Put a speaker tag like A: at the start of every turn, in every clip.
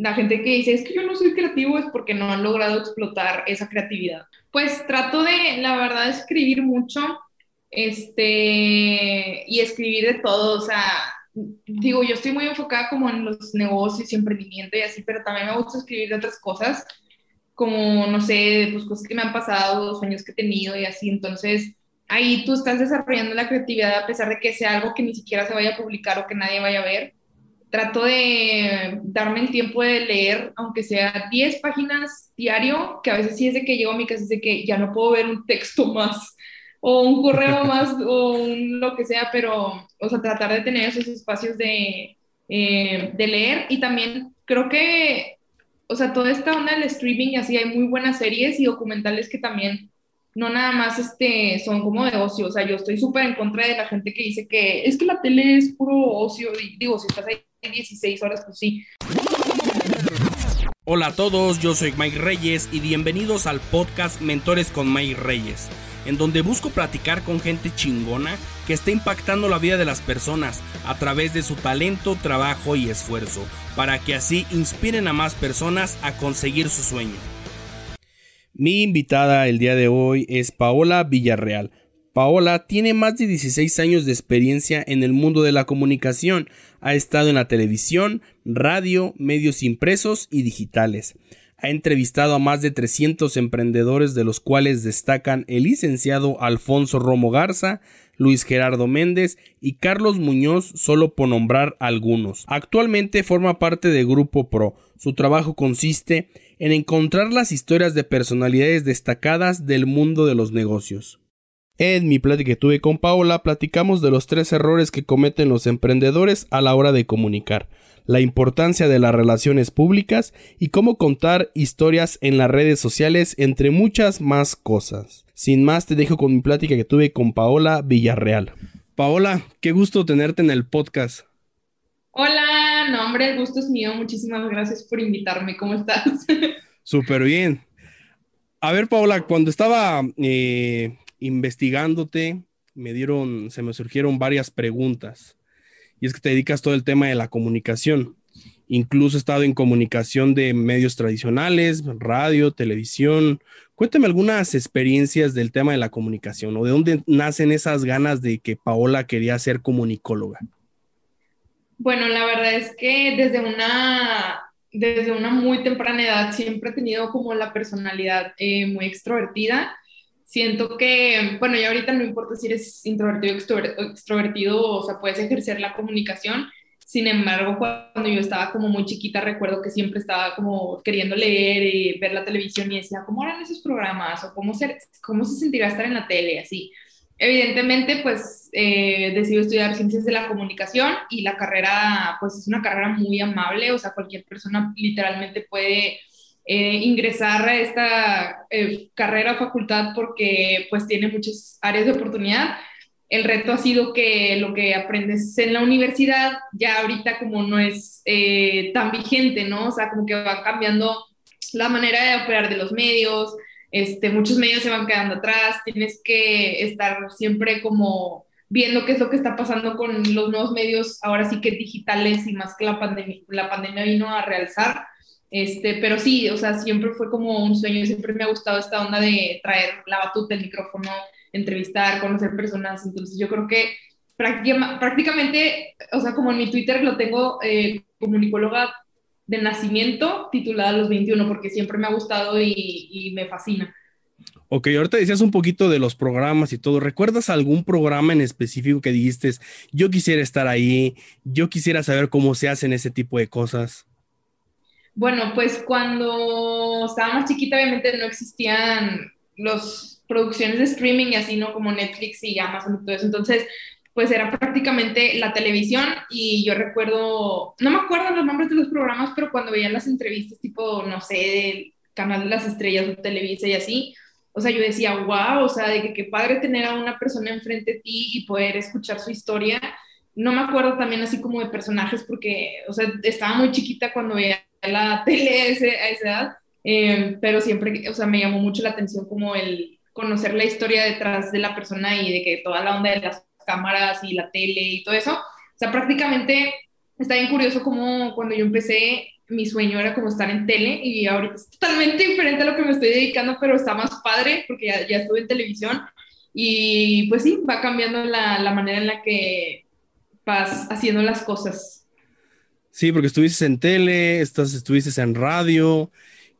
A: la gente que dice, es que yo no soy creativo, es porque no han logrado explotar esa creatividad. Pues trato de, la verdad, escribir mucho, este, y escribir de todo, o sea, digo, yo estoy muy enfocada como en los negocios y emprendimiento y así, pero también me gusta escribir de otras cosas, como, no sé, pues cosas que me han pasado, sueños que he tenido y así, entonces ahí tú estás desarrollando la creatividad a pesar de que sea algo que ni siquiera se vaya a publicar o que nadie vaya a ver. Trato de darme el tiempo de leer, aunque sea 10 páginas diario, que a veces sí es de que llego a mi casa, es de que ya no puedo ver un texto más o un correo más o un lo que sea, pero, o sea, tratar de tener esos espacios de, eh, de leer. Y también creo que, o sea, toda esta onda del streaming y así, hay muy buenas series y documentales que también no nada más este, son como de ocio, o sea, yo estoy súper en contra de la gente que dice que es que la tele es puro ocio, y digo, si estás ahí 16 horas, pues sí.
B: Hola a todos, yo soy Mike Reyes y bienvenidos al podcast Mentores con Mike Reyes en donde busco platicar con gente chingona que está impactando la vida de las personas a través de su talento, trabajo y esfuerzo, para que así inspiren a más personas a conseguir su sueño. Mi invitada el día de hoy es Paola Villarreal. Paola tiene más de 16 años de experiencia en el mundo de la comunicación. Ha estado en la televisión, radio, medios impresos y digitales. Ha entrevistado a más de 300 emprendedores de los cuales destacan el licenciado Alfonso Romo Garza, Luis Gerardo Méndez y Carlos Muñoz, solo por nombrar algunos. Actualmente forma parte de Grupo Pro. Su trabajo consiste en encontrar las historias de personalidades destacadas del mundo de los negocios. En mi plática que tuve con Paola platicamos de los tres errores que cometen los emprendedores a la hora de comunicar la importancia de las relaciones públicas y cómo contar historias en las redes sociales, entre muchas más cosas. Sin más, te dejo con mi plática que tuve con Paola Villarreal. Paola, qué gusto tenerte en el podcast.
A: Hola, no hombre, el gusto es mío. Muchísimas gracias por invitarme. ¿Cómo estás?
B: Súper bien. A ver, Paola, cuando estaba eh, investigándote, me dieron, se me surgieron varias preguntas y es que te dedicas todo el tema de la comunicación. Incluso he estado en comunicación de medios tradicionales, radio, televisión. Cuéntame algunas experiencias del tema de la comunicación o de dónde nacen esas ganas de que Paola quería ser comunicóloga.
A: Bueno, la verdad es que desde una, desde una muy temprana edad siempre he tenido como la personalidad eh, muy extrovertida siento que, bueno, ya ahorita no importa si eres introvertido o extrovertido, o sea, puedes ejercer la comunicación. Sin embargo, cuando yo estaba como muy chiquita, recuerdo que siempre estaba como queriendo leer y ver la televisión y decía, ¿cómo eran esos programas? ¿O cómo se, cómo se sentirá estar en la tele? Así. Evidentemente, pues eh, decidí estudiar ciencias de la comunicación y la carrera, pues es una carrera muy amable, o sea, cualquier persona literalmente puede eh, ingresar a esta eh, carrera facultad porque pues tiene muchas áreas de oportunidad. El reto ha sido que lo que aprendes en la universidad ya ahorita como no es eh, tan vigente, ¿no? O sea, como que va cambiando la manera de operar de los medios, este, muchos medios se van quedando atrás, tienes que estar siempre como viendo qué es lo que está pasando con los nuevos medios, ahora sí que digitales y más que la pandemia, la pandemia vino a realzar. Este, pero sí, o sea, siempre fue como un sueño, siempre me ha gustado esta onda de traer la batuta, el micrófono, entrevistar, conocer personas, entonces yo creo que prácticamente, o sea, como en mi Twitter lo tengo eh, comunicóloga de nacimiento titulada los 21, porque siempre me ha gustado y, y me fascina.
B: Ok, ahorita decías un poquito de los programas y todo. ¿Recuerdas algún programa en específico que dijiste, yo quisiera estar ahí, yo quisiera saber cómo se hacen ese tipo de cosas?
A: Bueno, pues cuando estaba más chiquita, obviamente no existían las producciones de streaming y así, ¿no? Como Netflix y Amazon y todo eso. Entonces, pues era prácticamente la televisión y yo recuerdo, no me acuerdo los nombres de los programas, pero cuando veía las entrevistas tipo, no sé, del Canal de las Estrellas o Televisa y así, o sea, yo decía, wow, o sea, de que qué padre tener a una persona enfrente de ti y poder escuchar su historia. No me acuerdo también así como de personajes porque, o sea, estaba muy chiquita cuando veía la tele a, esa edad, eh, pero siempre, o sea, me llamó mucho la atención como el conocer la historia detrás de la persona y de que toda la onda de las cámaras y la tele y todo eso, o sea, prácticamente está bien curioso como cuando yo empecé, mi sueño era como estar en tele y ahorita es totalmente diferente a lo que me estoy dedicando, pero está más padre porque ya, ya estuve en televisión y pues sí, va cambiando la, la manera en la que vas haciendo las cosas.
B: Sí, porque estuviste en tele, estás, estuviste en radio.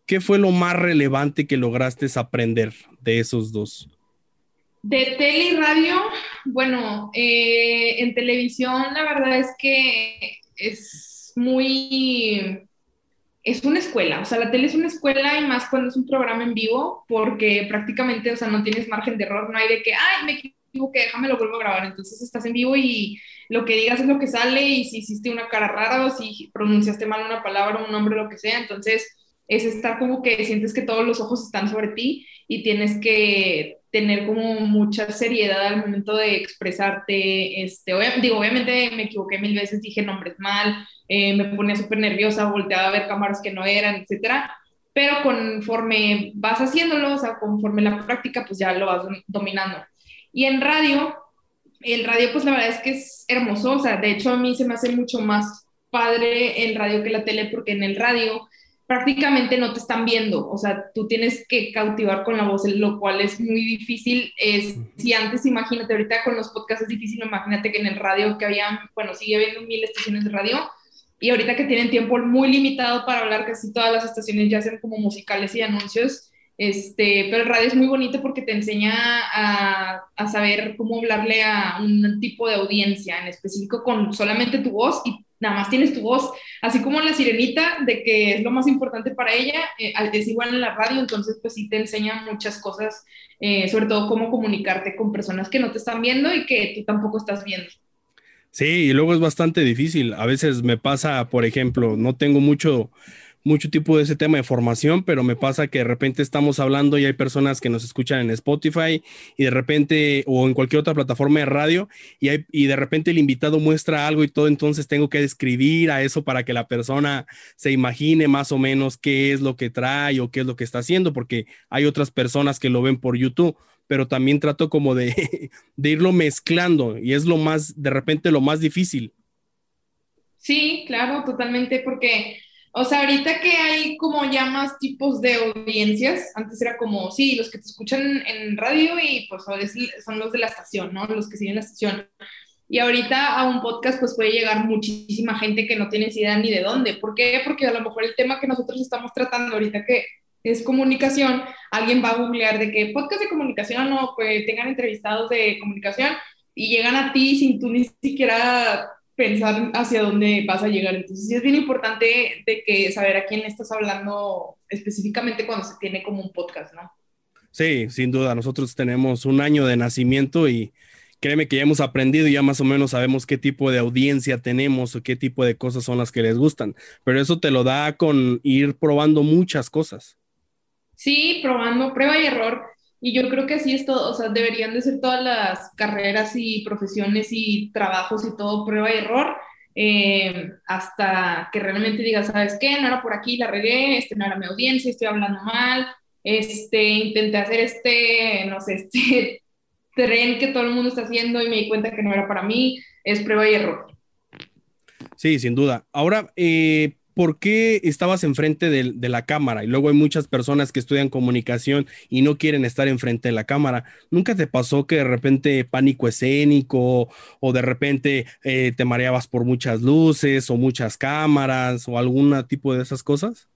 B: ¿Qué fue lo más relevante que lograste aprender de esos dos?
A: De tele y radio, bueno, eh, en televisión la verdad es que es muy, es una escuela, o sea, la tele es una escuela y más cuando es un programa en vivo, porque prácticamente, o sea, no tienes margen de error, no hay de que, ay, me equivoqué, déjame lo vuelvo a grabar, entonces estás en vivo y lo que digas es lo que sale y si hiciste una cara rara o si pronunciaste mal una palabra, un nombre, lo que sea, entonces es estar como que sientes que todos los ojos están sobre ti y tienes que tener como mucha seriedad al momento de expresarte. Este, digo, obviamente me equivoqué mil veces, dije nombres mal, eh, me ponía súper nerviosa, volteaba a ver cámaras que no eran, etcétera. Pero conforme vas haciéndolo, o sea, conforme la práctica, pues ya lo vas dominando. Y en radio, el radio, pues la verdad es que es hermoso, o sea, de hecho a mí se me hace mucho más padre el radio que la tele, porque en el radio prácticamente no te están viendo, o sea, tú tienes que cautivar con la voz, lo cual es muy difícil. Es, si antes, imagínate, ahorita con los podcasts es difícil, imagínate que en el radio que había, bueno, sigue habiendo mil estaciones de radio, y ahorita que tienen tiempo muy limitado para hablar, casi todas las estaciones ya hacen como musicales y anuncios, este, pero el radio es muy bonito porque te enseña a, a, saber cómo hablarle a un tipo de audiencia en específico con solamente tu voz y nada más tienes tu voz, así como la sirenita, de que es lo más importante para ella, eh, es igual en la radio, entonces pues sí te enseña muchas cosas, eh, sobre todo cómo comunicarte con personas que no te están viendo y que tú tampoco estás viendo.
B: Sí, y luego es bastante difícil. A veces me pasa, por ejemplo, no tengo mucho mucho tipo de ese tema de formación, pero me pasa que de repente estamos hablando y hay personas que nos escuchan en Spotify y de repente o en cualquier otra plataforma de radio y, de repente el invitado muestra algo y todo, entonces tengo que describir a eso para que la persona se imagine más o menos qué es lo que trae o qué es lo que está haciendo, porque hay otras personas que lo ven por YouTube pero también trato como de, de irlo mezclando y es lo más, de repente lo más difícil.
A: Sí, claro, totalmente, porque o sea, ahorita que hay como ya más tipos de audiencias, antes era como, sí, los que te escuchan en radio y pues son los de la estación, ¿no? Los que siguen la estación. Y ahorita a un podcast pues puede llegar muchísima gente que no tienes idea ni de dónde. ¿Por qué? Porque a lo mejor el tema que nosotros estamos tratando ahorita que es comunicación, alguien va a googlear de que podcast de comunicación o pues tengan entrevistados de comunicación y llegan a ti sin tú ni siquiera pensar hacia dónde vas a llegar. Entonces, sí es bien importante de que saber a quién estás hablando específicamente cuando se tiene como un podcast, ¿no?
B: Sí, sin duda. Nosotros tenemos un año de nacimiento y créeme que ya hemos aprendido y ya más o menos sabemos qué tipo de audiencia tenemos o qué tipo de cosas son las que les gustan. Pero eso te lo da con ir probando muchas cosas.
A: Sí, probando, prueba y error. Y yo creo que así es todo, o sea, deberían de ser todas las carreras y profesiones y trabajos y todo prueba y error, eh, hasta que realmente digas, ¿sabes qué? No era por aquí, la regué, este no era mi audiencia, estoy hablando mal, este, intenté hacer este, no sé, este tren que todo el mundo está haciendo y me di cuenta que no era para mí, es prueba y error.
B: Sí, sin duda. Ahora, eh, ¿por qué estabas enfrente de, la cámara? Y luego hay muchas personas que estudian comunicación y no quieren estar enfrente de la cámara. ¿Nunca te pasó que de repente pánico escénico o de repente eh, te mareabas por muchas luces o muchas cámaras o algún tipo de esas cosas?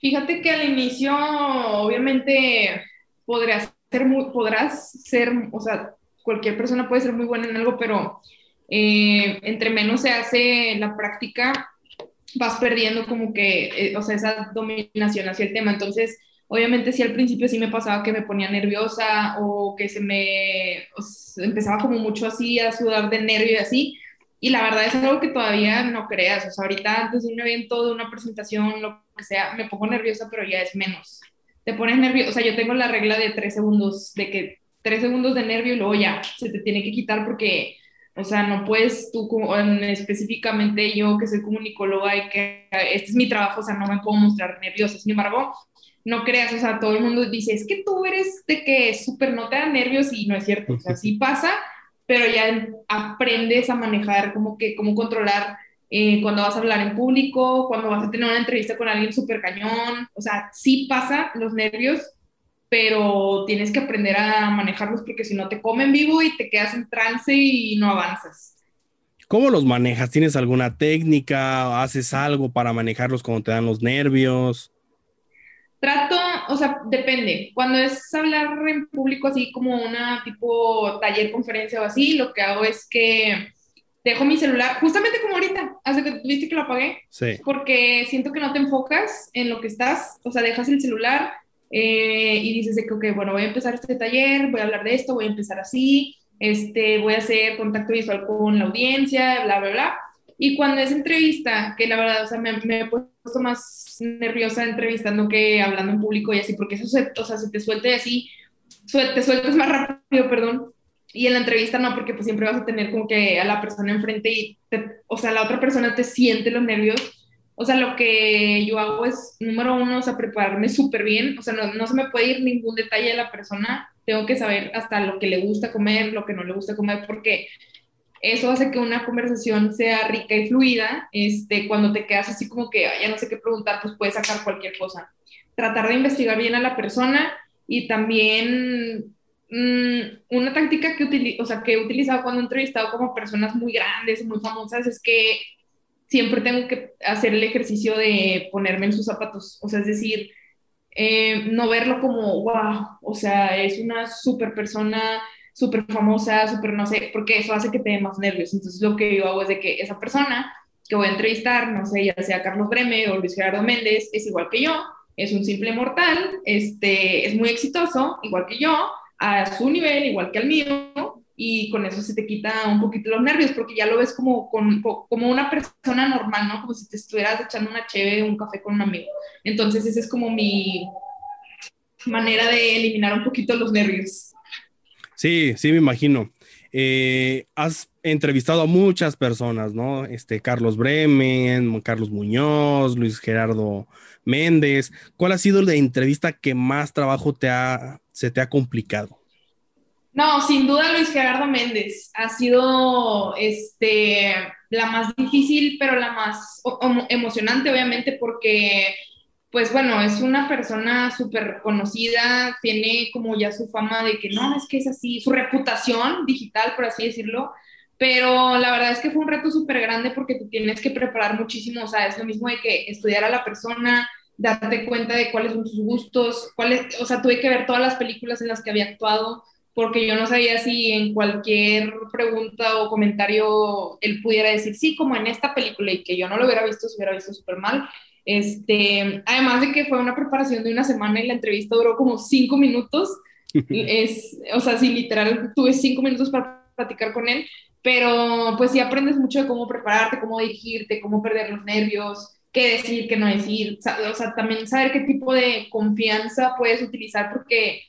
A: Fíjate que al inicio, obviamente, podrás ser, o sea, cualquier persona puede ser muy buena en algo, pero eh, entre menos se hace la práctica, vas perdiendo como que, eh, o sea, esa dominación hacia el tema. Entonces, obviamente sí al principio sí me pasaba que me ponía nerviosa o que se me empezaba como mucho así a sudar de nervio y así. Y la verdad es algo que todavía no creas. O sea, ahorita antes de un evento, de una presentación, lo que sea, me pongo nerviosa, pero ya es menos. Te pones nervioso. O sea, yo tengo la regla de tres segundos, de que tres segundos de nervio y luego ya se te tiene que quitar porque o sea, no puedes tú, específicamente yo que soy comunicóloga y que este es mi trabajo, o sea, no me puedo mostrar nerviosa. Sin embargo, no creas, o sea, todo el mundo dice, es que tú eres de que súper no te da nervios y no es cierto, o sea, sí pasa, pero ya aprendes a manejar como que, cómo controlar eh, cuando vas a hablar en público, cuando vas a tener una entrevista con alguien súper cañón, o sea, sí pasa los nervios, pero tienes que aprender a manejarlos porque si no te comen vivo y te quedas en trance y no avanzas.
B: ¿Cómo los manejas? ¿Tienes alguna técnica? ¿Haces algo para manejarlos cuando te dan los nervios?
A: Trato, o sea, depende. Cuando es hablar en público así como una tipo taller, conferencia o así, lo que hago es que dejo mi celular, justamente como ahorita, hace que viste que lo apagué.
B: Sí.
A: Porque siento que no te enfocas en lo que estás, o sea, dejas el celular eh, y dices de que, ok, bueno, voy a empezar este taller, voy a hablar de esto, voy a empezar así, este, voy a hacer contacto visual con la audiencia, bla, bla, bla. Y cuando es entrevista, que la verdad, o sea, me, me he puesto más nerviosa entrevistando que hablando en público y así, porque eso se, o sea, se te suelte así, te sueltas más rápido, perdón, y en la entrevista no, porque pues siempre vas a tener como que a la persona enfrente y, o sea, la otra persona te siente los nervios. O sea, lo que yo hago es, número uno, o sea, prepararme súper bien. O sea, no, no se me puede ir ningún detalle de la persona. Tengo que saber hasta lo que le gusta comer, lo que no le gusta comer, porque eso hace que una conversación sea rica y fluida. Este, cuando te quedas así como que ya no sé qué preguntar, pues puedes sacar cualquier cosa. Tratar de investigar bien a la persona y también Mm, una táctica que, o sea, que he utilizado cuando he entrevistado como personas muy grandes, muy famosas, es que siempre tengo que hacer el ejercicio de ponerme en sus zapatos. O sea, es decir, eh, no verlo como, wow, o sea, es una súper persona, súper famosa, súper no sé, porque eso hace que te dé más nervios. Entonces lo que yo hago es de que esa persona que voy a entrevistar, no sé, ya sea Carlos Bremer o Luis Gerardo Méndez, es igual que yo, es un simple mortal, este, es muy exitoso, igual que yo, a su nivel, igual que al mío, y con eso se te quita un poquito los nervios, porque ya lo ves como, como una persona normal, ¿no? Como si te estuvieras echando una cheve, un café con un amigo. Entonces, esa es como mi manera de eliminar un poquito los nervios.
B: Sí, sí, me imagino. Eh, has entrevistado a muchas personas, ¿no? Este, Carlos Bremen, Carlos Muñoz, Luis Gerardo Méndez. ¿Cuál ha sido la entrevista que más trabajo te ha, se te ha complicado?
A: No, sin duda Luis Gerardo Méndez ha sido este, la más difícil, pero la más emocionante, obviamente, porque, pues bueno, es una persona súper conocida, tiene como ya su fama de que no, es que es así, su reputación digital, por así decirlo, pero la verdad es que fue un reto súper grande porque tú tienes que preparar muchísimo, o sea, es lo mismo de que estudiar a la persona, darte cuenta de cuáles son sus gustos, cuáles, o sea, tuve que ver todas las películas en las que había actuado, porque yo no sabía si en cualquier pregunta o comentario él pudiera decir, sí, como en esta película, y que yo no lo hubiera visto, se hubiera visto súper mal. Este, además de que fue una preparación de una semana y la entrevista duró como cinco minutos, es, o sea, sí, literal, tuve cinco minutos para platicar con él, pero pues sí aprendes mucho de cómo prepararte, cómo dirigirte, cómo perder los nervios, qué decir, qué no decir, o sea, también saber qué tipo de confianza puedes utilizar porque,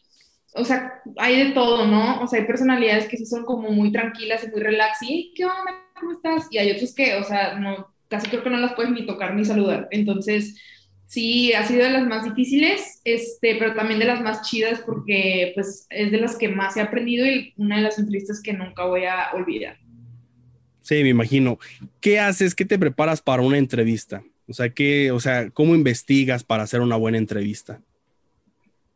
A: o sea, hay de todo, ¿no? O sea, hay personalidades que sí son como muy tranquilas y muy relax y, ¿qué onda? ¿Cómo estás? Y hay otros que, o sea, no, casi creo que no las puedes ni tocar ni saludar. Entonces, sí, ha sido de las más difíciles, este, pero también de las más chidas porque, pues, es de las que más he aprendido y una de las entrevistas que nunca voy a olvidar.
B: Sí, me imagino. ¿Qué haces? ¿Qué te preparas para una entrevista? O sea, ¿qué, o sea, ¿cómo investigas para hacer una buena entrevista?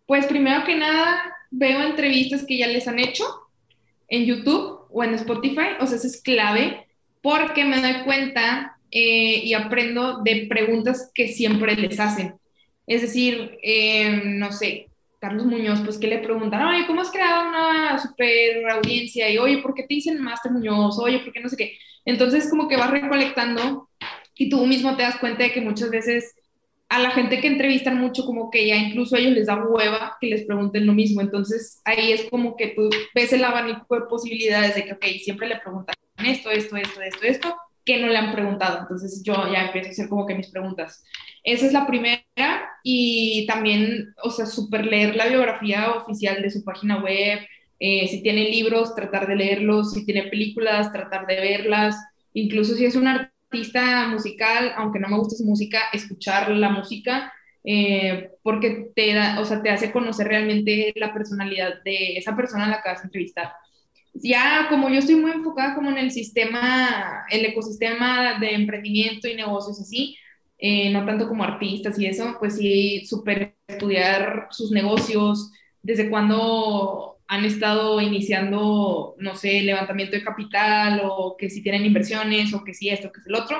A: Pues primero que nada, veo entrevistas que ya les han hecho en YouTube o en Spotify, o sea, eso es clave, porque me doy cuenta eh, y aprendo de preguntas que siempre les hacen. Es decir, eh, no sé, Carlos Muñoz, pues que le preguntan, oye, ¿cómo has creado una super audiencia? Y oye, ¿por qué te dicen Master Muñoz? Oye, ¿por qué no sé qué? Entonces, como que vas recolectando y tú mismo te das cuenta de que muchas veces a la gente que entrevistan mucho, como que ya incluso a ellos les da hueva que les pregunten lo mismo. Entonces ahí es como que tú ves el abanico de posibilidades de que, ok, siempre le preguntan esto, esto, esto, esto, esto, que no le han preguntado. Entonces yo ya empiezo a hacer como que mis preguntas. Esa es la primera y también, o sea, super leer la biografía oficial de su página web. Eh, si tiene libros, tratar de leerlos. Si tiene películas, tratar de verlas. Incluso si es un artista artista musical, aunque no me guste su música, escuchar la música, eh, porque te, da, o sea, te hace conocer realmente la personalidad de esa persona a la que vas a entrevistar. ya como yo estoy muy enfocada como en el sistema, el ecosistema de emprendimiento y negocios así, eh, no tanto como artistas y eso, pues sí, súper estudiar sus negocios, desde cuándo han estado iniciando, no sé, levantamiento de capital o que si tienen inversiones o que si esto, que es el otro.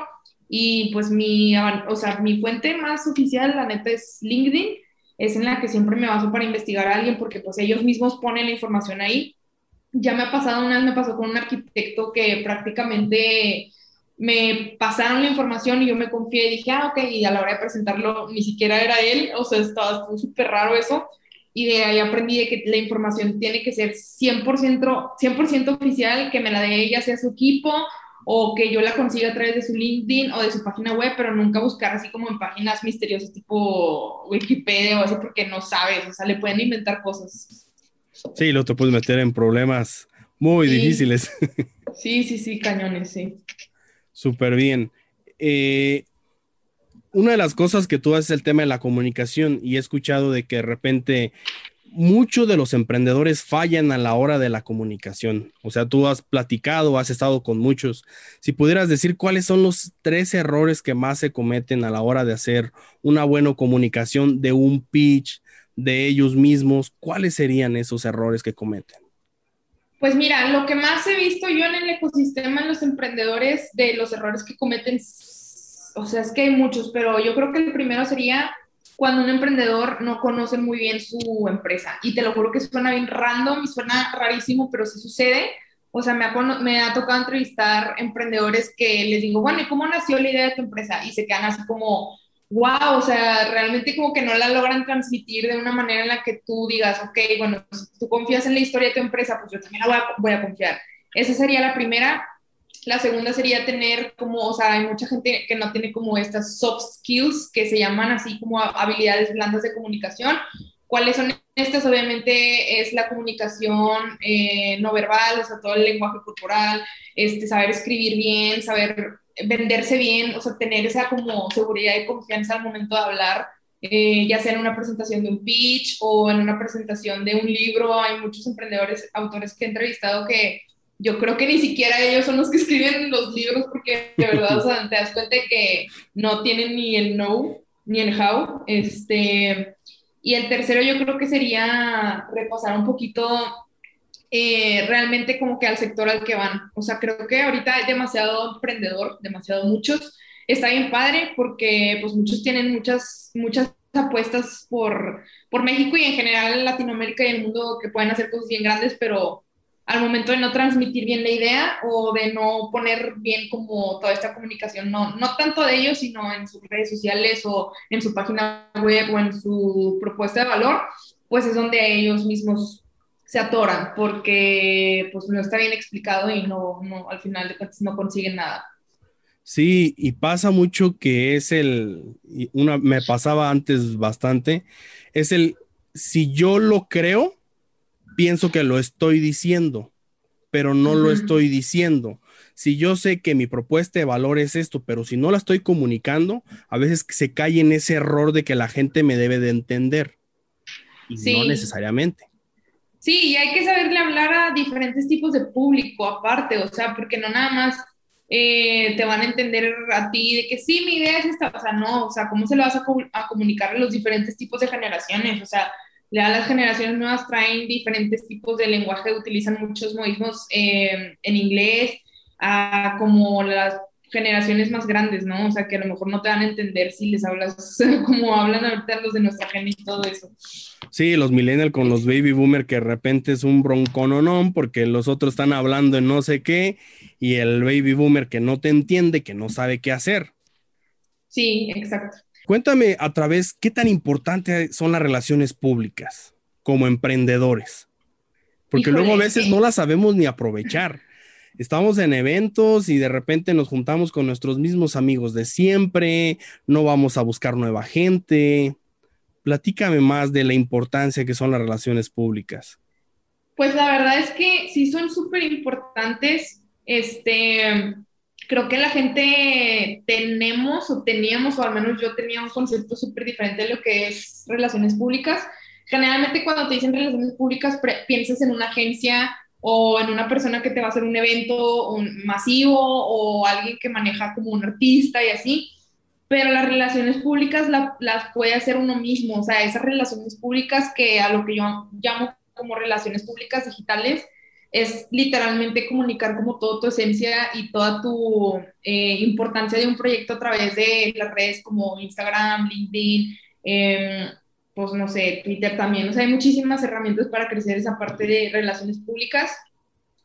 A: Y pues mi, o sea, mi fuente más oficial, la neta, es LinkedIn, es en la que siempre me baso para investigar a alguien porque pues ellos mismos ponen la información ahí. Ya me ha pasado una vez, me pasó con un arquitecto que prácticamente me pasaron la información y yo me confié y dije, ah, ok, y a la hora de presentarlo ni siquiera era él, o sea, estaba súper raro eso, y de ahí aprendí de que la información tiene que ser 100%, 100 oficial, que me la dé ella, sea su equipo, o que yo la consiga a través de su LinkedIn o de su página web, pero nunca buscar así como en páginas misteriosas tipo Wikipedia o así, porque no sabes, o sea, le pueden inventar cosas.
B: Sí, lo te puedes meter en problemas muy difíciles.
A: Sí, sí, sí, cañones, sí.
B: Súper bien. Eh, una de las cosas que tú haces es el tema de la comunicación y he escuchado de que de repente muchos de los emprendedores fallan a la hora de la comunicación. O sea, tú has platicado, has estado con muchos. Si pudieras decir cuáles son los tres errores que más se cometen a la hora de hacer una buena comunicación de un pitch de ellos mismos, ¿cuáles serían esos errores que cometen?
A: Pues mira, lo que más he visto yo en el ecosistema en los emprendedores de los errores que cometen, o sea, es que hay muchos, pero yo creo que el primero sería cuando un emprendedor no conoce muy bien su empresa. Y te lo juro que suena bien random y suena rarísimo, pero sí sucede. O sea, me ha, me ha tocado entrevistar emprendedores que les digo, bueno, ¿y cómo nació la idea de tu empresa? Y se quedan así como, wow, o sea, realmente como que no la logran transmitir de una manera en la que tú digas, ok, bueno, si tú confías en la historia de tu empresa, pues yo también la voy a, voy a confiar. Esa sería la primera. La segunda sería tener como, o sea, hay mucha gente que no tiene como estas soft skills que se llaman así como habilidades blandas de comunicación. ¿Cuáles son estas? Obviamente es la comunicación eh, no verbal, o sea, todo el lenguaje corporal, este, saber escribir bien, saber venderse bien, o sea, tener esa como seguridad y confianza al momento de hablar, eh, ya sea en una presentación de un pitch o en una presentación de un libro. Hay muchos emprendedores, autores que he entrevistado que yo creo que ni siquiera ellos son los que escriben los libros porque de verdad, o sea, te das cuenta que no tienen ni el no ni el how. Este, y el tercero yo creo que sería repasar un poquito eh, realmente como que al sector al que van. O sea, creo que ahorita hay demasiado emprendedor, demasiado muchos. Está bien padre porque pues muchos tienen muchas, muchas apuestas por, por México y en general Latinoamérica y el mundo que pueden hacer cosas bien grandes, pero al momento de no transmitir bien la idea o de no poner bien como toda esta comunicación, no, no tanto de ellos, sino en sus redes sociales o en su página web o en su propuesta de valor, pues es donde ellos mismos se atoran porque pues no está bien explicado y no, no al final de cuentas no consiguen nada.
B: Sí, y pasa mucho que es el, una, me pasaba antes bastante, es el, si yo lo creo, pienso que lo estoy diciendo, pero no lo estoy diciendo. Si yo sé que mi propuesta de valor es esto, pero si no la estoy comunicando, a veces se cae en ese error de que la gente me debe de entender. Y no necesariamente.
A: Sí, y hay que saberle hablar a diferentes tipos de público aparte, o sea, porque no nada más eh, te van a entender a ti de que sí, mi idea es esta, o sea, no, o sea, ¿cómo se lo vas a, comunicar a los diferentes tipos de generaciones? O sea, ya las generaciones nuevas traen diferentes tipos de lenguaje, utilizan muchos modismos eh, en inglés, a como las generaciones más grandes, ¿no? O sea, que a lo mejor no te van a entender si les hablas como hablan ahorita los de nuestra gente y todo eso.
B: Sí, los millennials con los baby boomer que de repente es un broncononón porque los otros están hablando en no sé qué y el baby boomer que no te entiende, que no sabe qué hacer.
A: Sí, exacto.
B: Cuéntame a través qué tan importantes son las relaciones públicas como emprendedores. Porque luego a veces no las sabemos ni aprovechar. Estamos en eventos y de repente nos juntamos con nuestros mismos amigos de siempre, no vamos a buscar nueva gente. Platícame más de la importancia que son las relaciones públicas.
A: Pues la verdad es que sí son súper importantes. Este, creo que la gente tenemos o teníamos, o al menos yo tenía un concepto súper diferente de lo que es relaciones públicas. Generalmente cuando te dicen relaciones públicas piensas en una agencia o en una persona que te va a hacer un evento un masivo o alguien que maneja como un artista y así, pero las relaciones públicas las puede hacer uno mismo, o sea, esas relaciones públicas que a lo que yo llamo como relaciones públicas digitales es literalmente comunicar como toda tu esencia y toda tu eh, importancia de un proyecto a través de las redes como Instagram, LinkedIn, eh, pues no sé, Twitter también. O sea, hay muchísimas herramientas para crecer esa parte de relaciones públicas.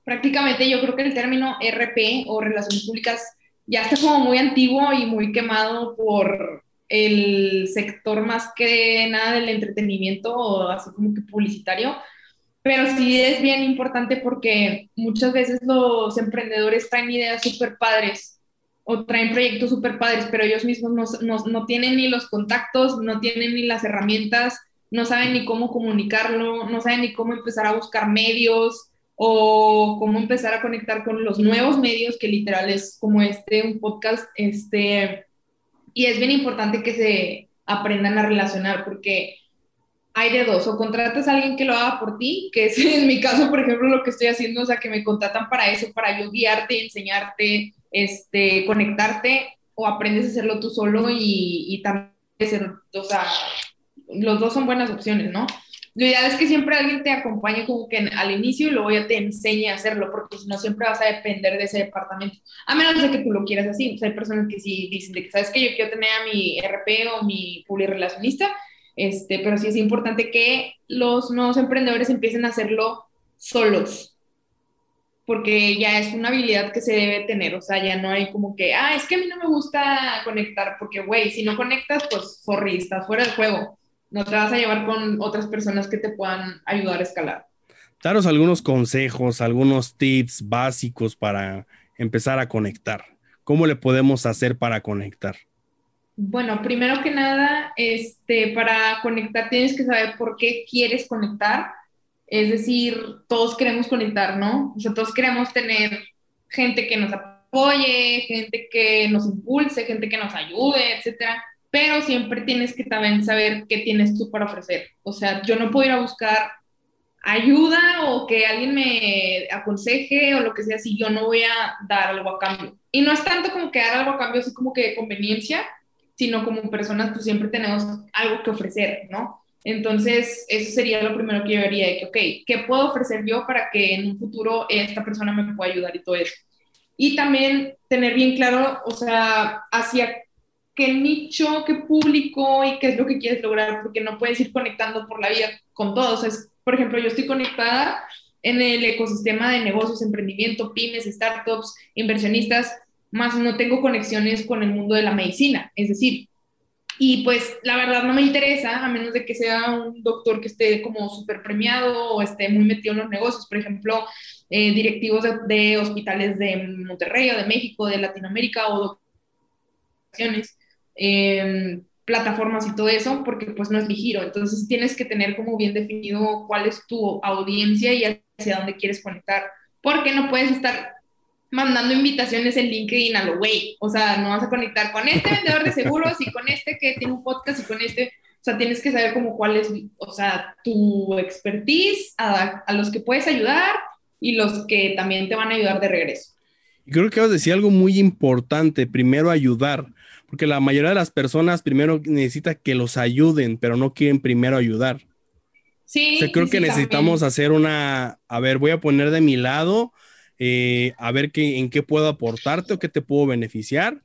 A: Prácticamente yo creo que el término RP o relaciones públicas ya está como muy antiguo y muy quemado por el sector más que nada del entretenimiento o así como que publicitario. Pero sí es bien importante porque muchas veces los emprendedores traen ideas súper padres o traen proyectos súper padres, pero ellos mismos no, no, no, tienen ni los contactos, no tienen ni las herramientas, no saben ni cómo comunicarlo, no saben ni cómo empezar a buscar medios o cómo empezar a conectar con los nuevos medios, que literal es como este, un podcast, este, y es bien importante que se aprendan a relacionar, porque hay de dos, o contratas a alguien que lo haga por ti, que es en mi caso, por ejemplo, lo que estoy haciendo, o sea, que me contratan para eso, para guiarte, enseñarte, este, conectarte o aprendes a hacerlo tú solo y, y también, o sea, los dos son buenas opciones, ¿no? Lo ideal es que siempre alguien te acompañe como que al inicio y luego ya te enseñe a hacerlo, porque si no siempre vas a depender de ese departamento, a menos de que tú lo quieras así. hay personas que sí dicen de que, ¿sabes que Yo quiero tener a mi RP o mi relacionista, este, pero sí es importante que los nuevos emprendedores empiecen a hacerlo solos, porque ya es una habilidad que se debe tener, o sea, ya no hay como que, ah, es que a mí no me gusta conectar, porque, güey, si no conectas, pues, sorry, fuera del juego, no te vas a llevar con otras personas que te puedan ayudar a escalar.
B: Daros algunos consejos, algunos tips básicos para empezar a conectar. ¿Cómo le podemos hacer para conectar?
A: Bueno, primero que nada, este, para conectar tienes que saber por qué quieres conectar es decir, todos queremos conectar, ¿no? O sea, todos queremos tener gente que nos apoye, gente que nos impulse, gente que nos ayude, etcétera. Pero siempre tienes que también saber qué tienes tú para ofrecer. O sea, yo no puedo ir a buscar ayuda o que alguien me aconseje o lo que sea si yo no voy a dar algo a cambio. Y no es tanto como que dar algo a cambio así como que conveniencia, sino como personas pues siempre tenemos algo que ofrecer, ¿no? Entonces, eso sería lo primero que yo haría, de que, ok, ¿qué puedo ofrecer yo para que en un futuro esta persona me pueda ayudar y todo eso? Y también tener bien claro, o sea, hacia qué nicho, qué público y qué es lo que quieres lograr, porque no puedes ir conectando por la vida con todos. por ejemplo, yo estoy conectada en el ecosistema de negocios, emprendimiento, pymes, startups, inversionistas, más no tengo conexiones con el mundo de la medicina. Es decir, y pues la verdad no me interesa, a menos de que sea un doctor que esté como súper premiado o esté muy metido en los negocios. Por ejemplo, eh, directivos de, hospitales de Monterrey o de México, de Latinoamérica o doctores, eh, plataformas y todo eso, porque pues no es mi giro. Entonces tienes que tener como bien definido cuál es tu audiencia y hacia dónde quieres conectar. Porque no puedes estar mandando invitaciones en LinkedIn a lo güey. O sea, no vas a conectar con este vendedor de seguros y con este que tiene un podcast y con este. O sea, tienes que saber como cuál es, o sea, tu expertise, a, a los que puedes ayudar y los que también te van a ayudar de regreso.
B: Creo que vas a decir algo muy importante, primero ayudar, porque la mayoría de las personas primero necesita que los ayuden, pero no quieren primero ayudar.
A: Sí.
B: O sea, creo que necesitamos hacer una, a ver, voy a poner de mi lado eh, a ver qué, en qué puedo aportarte o qué te puedo beneficiar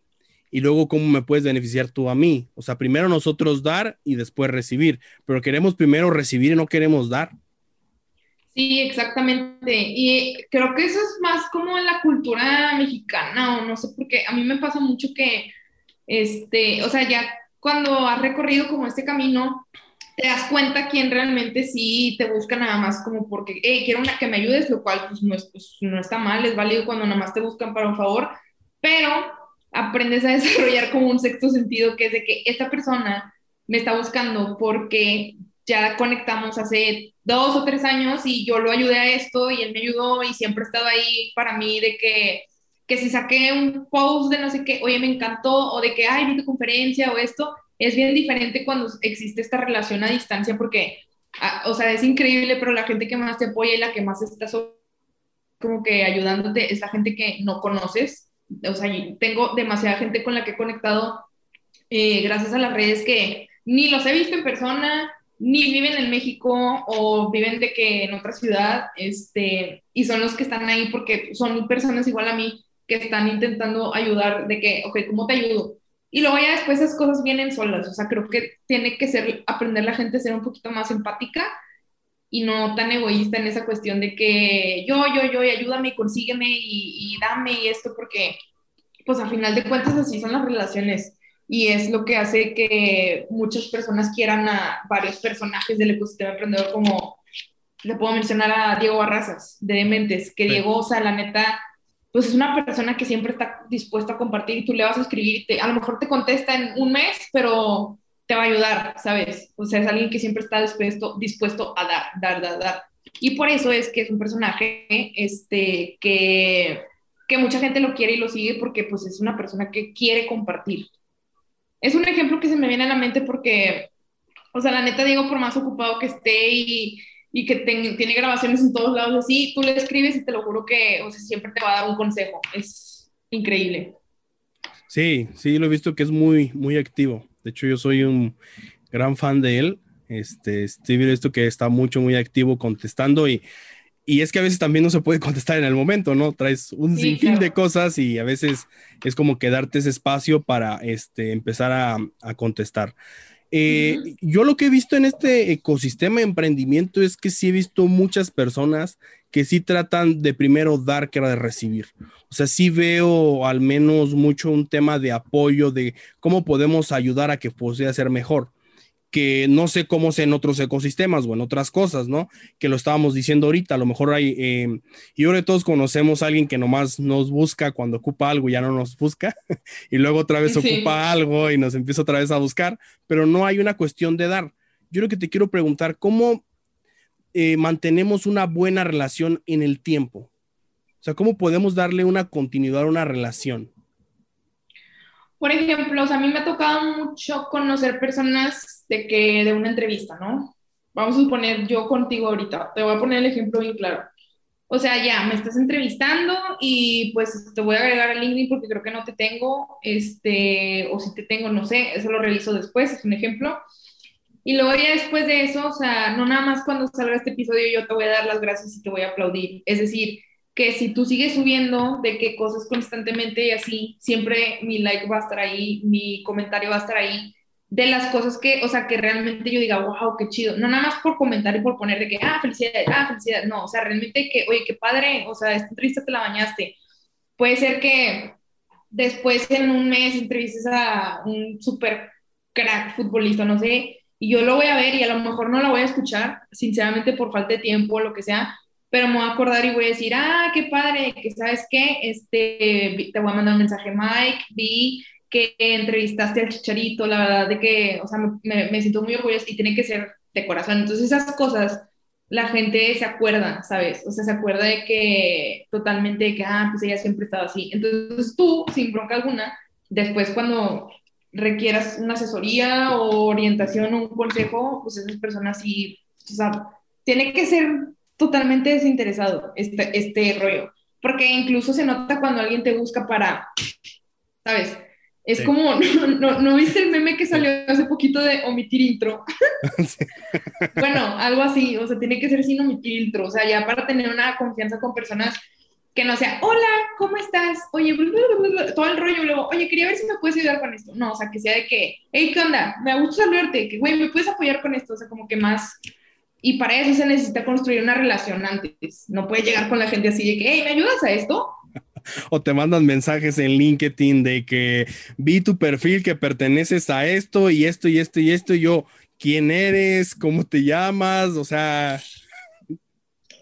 B: y luego cómo me puedes beneficiar tú a mí. O sea, primero nosotros dar y después recibir, pero queremos primero recibir y no queremos dar.
A: Sí, exactamente. Y creo que eso es más como en la cultura mexicana o no sé, porque a mí me pasa mucho que, este, o sea, ya cuando has recorrido como este camino, te das cuenta quién realmente sí te busca nada más como porque, hey, quiero una que me ayudes, lo cual pues no, pues, no está mal, es válido cuando nada más te buscan para un favor, pero aprendes a desarrollar como un sexto sentido que es de que esta persona me está buscando porque ya conectamos hace dos o tres años y yo lo ayudé a esto y él me ayudó y siempre ha estado ahí para mí de que, que si saqué un post de no sé qué, oye, me encantó, o de que, ay, vi tu conferencia o esto, es bien diferente cuando existe esta relación a distancia porque, o sea, es increíble, pero la gente que más te apoya y la que más está como que ayudándote, es la gente que no conoces. O sea, tengo demasiada gente con la que he conectado eh, gracias a las redes que ni los he visto en persona, ni viven en México o viven de que en otra ciudad, este, y son los que están ahí porque son personas igual a mí que están intentando ayudar de que, ok, ¿cómo te ayudo? Y luego ya después esas cosas vienen solas, o sea, creo que tiene que ser, aprender la gente a ser un poquito más empática y no tan egoísta en esa cuestión de que yo, yo, yo, y ayúdame, consígueme y, y dame y esto, porque pues a final de cuentas así son las relaciones. Y es lo que hace que muchas personas quieran a varios personajes del ecosistema emprendedor como le puedo mencionar a Diego Barrazas de Dementes, que Diego, o sea, la neta, pues es una persona que siempre está dispuesta a compartir y tú le vas a escribir, te, a lo mejor te contesta en un mes, pero te va a ayudar, ¿sabes? O sea, es alguien que siempre está dispuesto, dispuesto a dar, dar, dar, dar. Y por eso es que es un personaje este, que, que mucha gente lo quiere y lo sigue porque pues es una persona que quiere compartir es un ejemplo que se me viene a la mente porque, o sea, la neta digo, por más ocupado que esté y, y que tiene grabaciones en todos lados así, tú le escribes y te lo juro que, o sea, siempre te va a dar un consejo. Es increíble.
B: Sí, sí, lo he visto que es muy, muy activo. De hecho, yo soy un gran fan de él. Este, estoy visto que está mucho, muy activo contestando y y es que a veces también no se puede contestar en el momento, ¿no? Traes un sinfín de cosas y a veces es como que darte ese espacio para este, empezar a, contestar. Eh, yo lo que he visto en este ecosistema de emprendimiento es que sí he visto muchas personas que sí tratan de primero dar que de recibir. O sea, sí veo al menos mucho un tema de apoyo de cómo podemos ayudar a que pueda ser mejor que no sé cómo sea en otros ecosistemas o en otras cosas, ¿no? Que lo estábamos diciendo ahorita, a lo mejor hay, eh, y ahora todos conocemos a alguien que nomás nos busca cuando ocupa algo, ya no nos busca, y luego otra vez ocupa algo y nos empieza otra vez a buscar, pero no hay una cuestión de dar. Yo lo que te quiero preguntar, ¿cómo eh, mantenemos una buena relación en el tiempo? O sea, ¿cómo podemos darle una continuidad a una relación?
A: Por ejemplo, a mí me ha tocado mucho conocer personas de que de una entrevista, ¿no? Vamos a suponer yo contigo ahorita, te voy a poner el ejemplo bien claro. O sea, ya me estás entrevistando y pues te voy a agregar al LinkedIn porque creo que no te tengo, este, o si te tengo, no sé, eso lo reviso después, es un ejemplo. Y luego ya después de eso, o sea, no nada más cuando salga este episodio yo te voy a dar las gracias y te voy a aplaudir. Es decir, que si tú sigues subiendo de qué cosas constantemente y así, siempre mi like va a estar ahí, mi comentario va a estar ahí, de las cosas que, o sea, que realmente yo diga, wow, qué chido, no nada más por comentar y por poner de que, ah, felicidad, ah, felicidad, no, o sea, realmente que, oye, qué padre, o sea, esta entrevista te la bañaste. Puede ser que después en un mes entrevistes a un super crack futbolista, no sé, y yo lo voy a ver y a lo mejor no la voy a escuchar, sinceramente por falta de tiempo o lo que sea, pero me voy a acordar y voy a decir, ah, qué padre, que sabes qué, este, te voy a mandar un mensaje, Mike, vi que entrevistaste al Chicharito, la verdad de que, o sea, me, me siento muy orgullosa y tiene que ser de corazón. Entonces esas cosas la gente se acuerda, ¿sabes? O sea, se acuerda de que totalmente de que, ah, pues ella siempre estaba así. Entonces tú, sin bronca alguna, después cuando requieras una asesoría o orientación o un consejo, pues esas personas sí, o sea, tiene que ser totalmente desinteresado este, este rollo, porque incluso se nota cuando alguien te busca para, ¿sabes? Es como, no, no, viste el meme que salió hace poquito de omitir intro? bueno, algo así, o sea, tiene que ser sin omitir intro, o sea, ya para tener una confianza con personas que no sea, hola, ¿cómo estás? Oye, todo el rollo, luego, oye, quería ver si me puedes ayudar con esto. No, o sea, que sea de que, hey, ¿qué onda? Me gusta saludarte, que, güey, ¿me puedes apoyar con esto? O sea, como que más, y para eso se necesita construir una relación antes. No puede llegar con la gente así de que, hey, ¿me ayudas a esto?
B: o te mandan mensajes en LinkedIn de que vi tu perfil que perteneces a esto y esto y esto y esto. Y yo, ¿quién eres? ¿Cómo te llamas? O sea.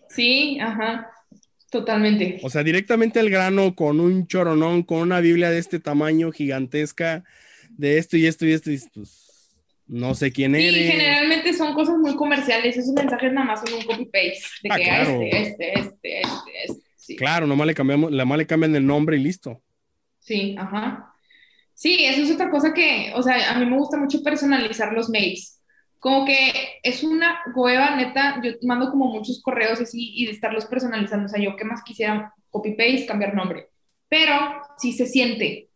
A: Sí, ajá. Totalmente.
B: O sea, directamente al grano con un choronón, con una Biblia de este tamaño gigantesca, de esto y esto y esto. Y pues, no sé quién eres.
A: Sí, generalmente son cosas muy comerciales, esos mensajes nada más son un copy-paste, de ah, que ah, este, este, este, este, este.
B: Claro, nomás le, cambiamos, nomás le cambian el nombre y listo.
A: Sí, ajá. Sí, eso es otra cosa que, o sea, a mí me gusta mucho personalizar los mails. como que es una hueva, neta, yo mando como muchos correos así y de estarlos personalizando, o sea, yo qué más quisiera copy-paste, cambiar nombre, pero sí se siente,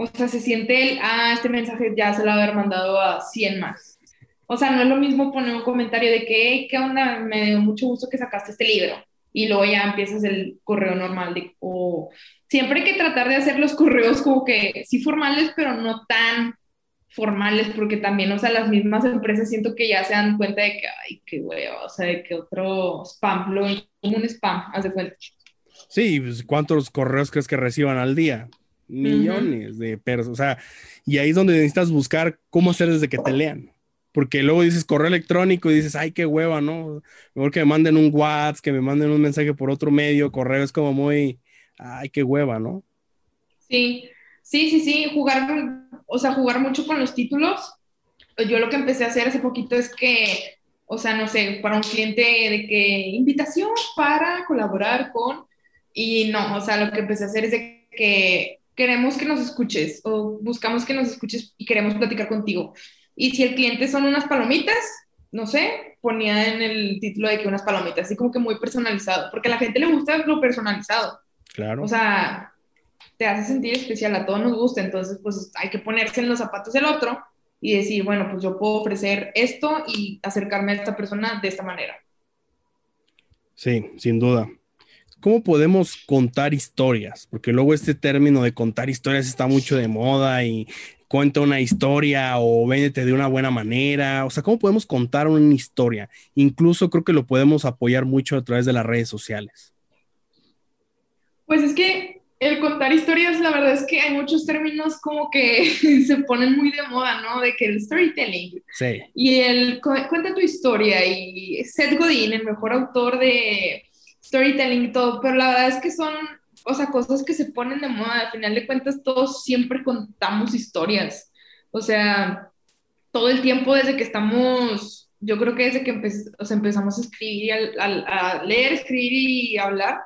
A: o sea, se siente el, ah, este mensaje ya se lo haber mandado a 100 más. O sea, no es lo mismo poner un comentario de que, ¿qué onda? Me dio mucho gusto que sacaste este libro. Y luego ya empiezas el correo normal de, o siempre hay que tratar de hacer los correos como que sí formales, pero no tan formales, porque también, o sea, las mismas empresas siento que ya se dan cuenta de que, ay, qué huevo, o sea, de que otro spam, lo como un spam, hace cuenta.
B: Sí, pues, ¿cuántos correos crees que reciban al día? Millones de personas, o sea, y ahí es donde necesitas buscar cómo hacer desde que te lean. Porque luego dices correo electrónico y dices, ay, qué hueva, ¿no? Mejor que me manden un WhatsApp, que me manden un mensaje por otro medio, correo es como muy, ay, qué hueva, ¿no?
A: Sí, Sí, sí, sí, jugar, o sea, jugar mucho con los títulos. Yo lo que empecé a hacer hace poquito es que, o sea, no sé, para un cliente de que invitación para colaborar con, y no, o sea, lo que empecé a hacer es de que queremos que nos escuches o buscamos que nos escuches y queremos platicar contigo. Y si el cliente son unas palomitas, no sé, ponía en el título de que unas palomitas, así como que muy personalizado, porque a la gente le gusta lo personalizado.
B: Claro.
A: O sea, te hace sentir especial, a todos nos gusta, entonces pues hay que ponerse en los zapatos del otro y decir, bueno, pues yo puedo ofrecer esto y acercarme a esta persona de esta manera.
B: Sí, sin duda. ¿Cómo podemos contar historias? Porque luego este término de contar historias está mucho de moda y cuenta una historia o véndete de una buena manera. O sea, ¿cómo podemos contar una historia? Incluso creo que lo podemos apoyar mucho a través de las redes sociales.
A: Pues es que el contar historias, la verdad es que hay muchos términos como que se ponen muy de moda, ¿no? De que el storytelling.
B: Sí.
A: Y el cuenta tu historia y Seth Godin, el mejor autor de storytelling todo, pero la verdad es que son, o sea, cosas que se ponen de moda. Al final de cuentas, todos siempre contamos historias. O sea, todo el tiempo desde que estamos, yo creo que desde que empezamos a escribir, a leer, escribir y hablar,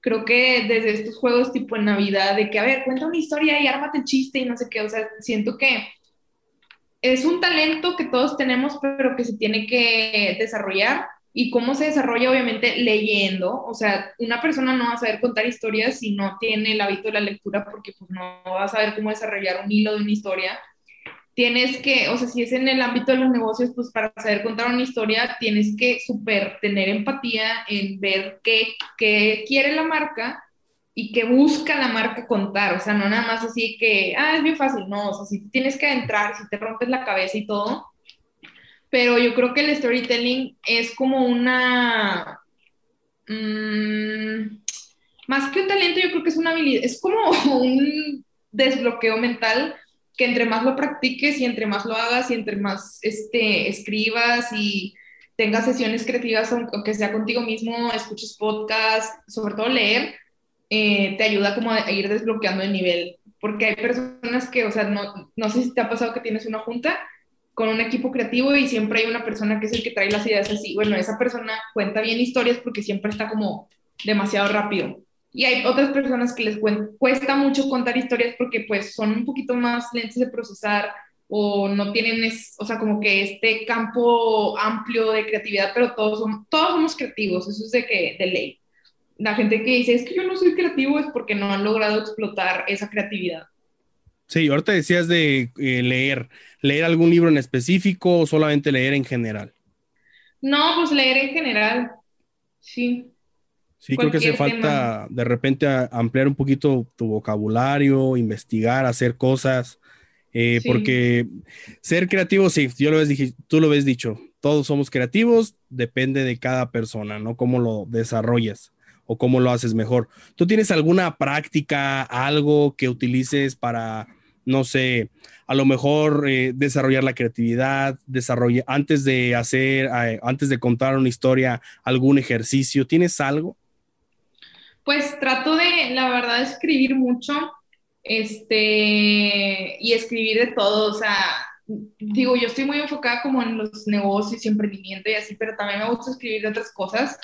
A: creo que desde estos juegos tipo en Navidad, de que, a ver, cuenta una historia y ármate el chiste y no sé qué, o sea, siento que es un talento que todos tenemos, pero que se tiene que desarrollar. ¿Y cómo se desarrolla? Obviamente leyendo. O sea, una persona no va a saber contar historias si no tiene el hábito de la lectura, porque pues no va a saber cómo desarrollar un hilo de una historia tienes que, o sea, si es en el ámbito de los negocios, pues para saber contar una historia, tienes que súper tener empatía en ver qué, qué, quiere la marca y qué busca la marca contar. O sea, no nada más así que, ah, es bien fácil, no, o sea, si tienes que entrar, si te rompes la cabeza y todo. Pero yo creo que el storytelling es como una... Mmm, más que un talento, yo creo que es una habilidad, es como un desbloqueo mental que entre más lo practiques y entre más lo hagas y entre más este, escribas y tengas sesiones creativas, aunque sea contigo mismo, escuches podcast, sobre todo leer, eh, te ayuda como a ir desbloqueando el nivel. Porque hay personas que, o sea, no, no sé si te ha pasado que tienes una junta con un equipo creativo y siempre hay una persona que es el que trae las ideas así. Bueno, esa persona cuenta bien historias porque siempre está como demasiado rápido. Y hay otras personas que les cuesta mucho contar historias porque pues son un poquito más lentos de procesar o no tienen, es, o sea, como que este campo amplio de creatividad, pero todos, todos somos creativos, eso es de, que, de ley. La gente que dice, es que yo no soy creativo, es porque no han logrado explotar esa creatividad.
B: Sí, ahorita decías de eh, leer, leer algún libro en específico o solamente leer en general.
A: No, pues leer en general, sí.
B: Sí, creo que hace falta de repente ampliar un poquito tu vocabulario, investigar, hacer cosas, eh, porque ser creativo, sí, yo lo ves, tú lo ves dicho, todos somos creativos, depende de cada persona, ¿no? Cómo lo desarrollas o cómo lo haces mejor. ¿Tú tienes alguna práctica, algo que utilices para, no sé, a lo mejor eh, desarrollar la creatividad, desarrollar, antes de hacer, eh, antes de contar una historia, algún ejercicio? ¿Tienes algo?
A: Pues trato de, la verdad, escribir mucho, este, y escribir de todo, o sea, digo, yo estoy muy enfocada como en los negocios y emprendimiento y así, pero también me gusta escribir de otras cosas,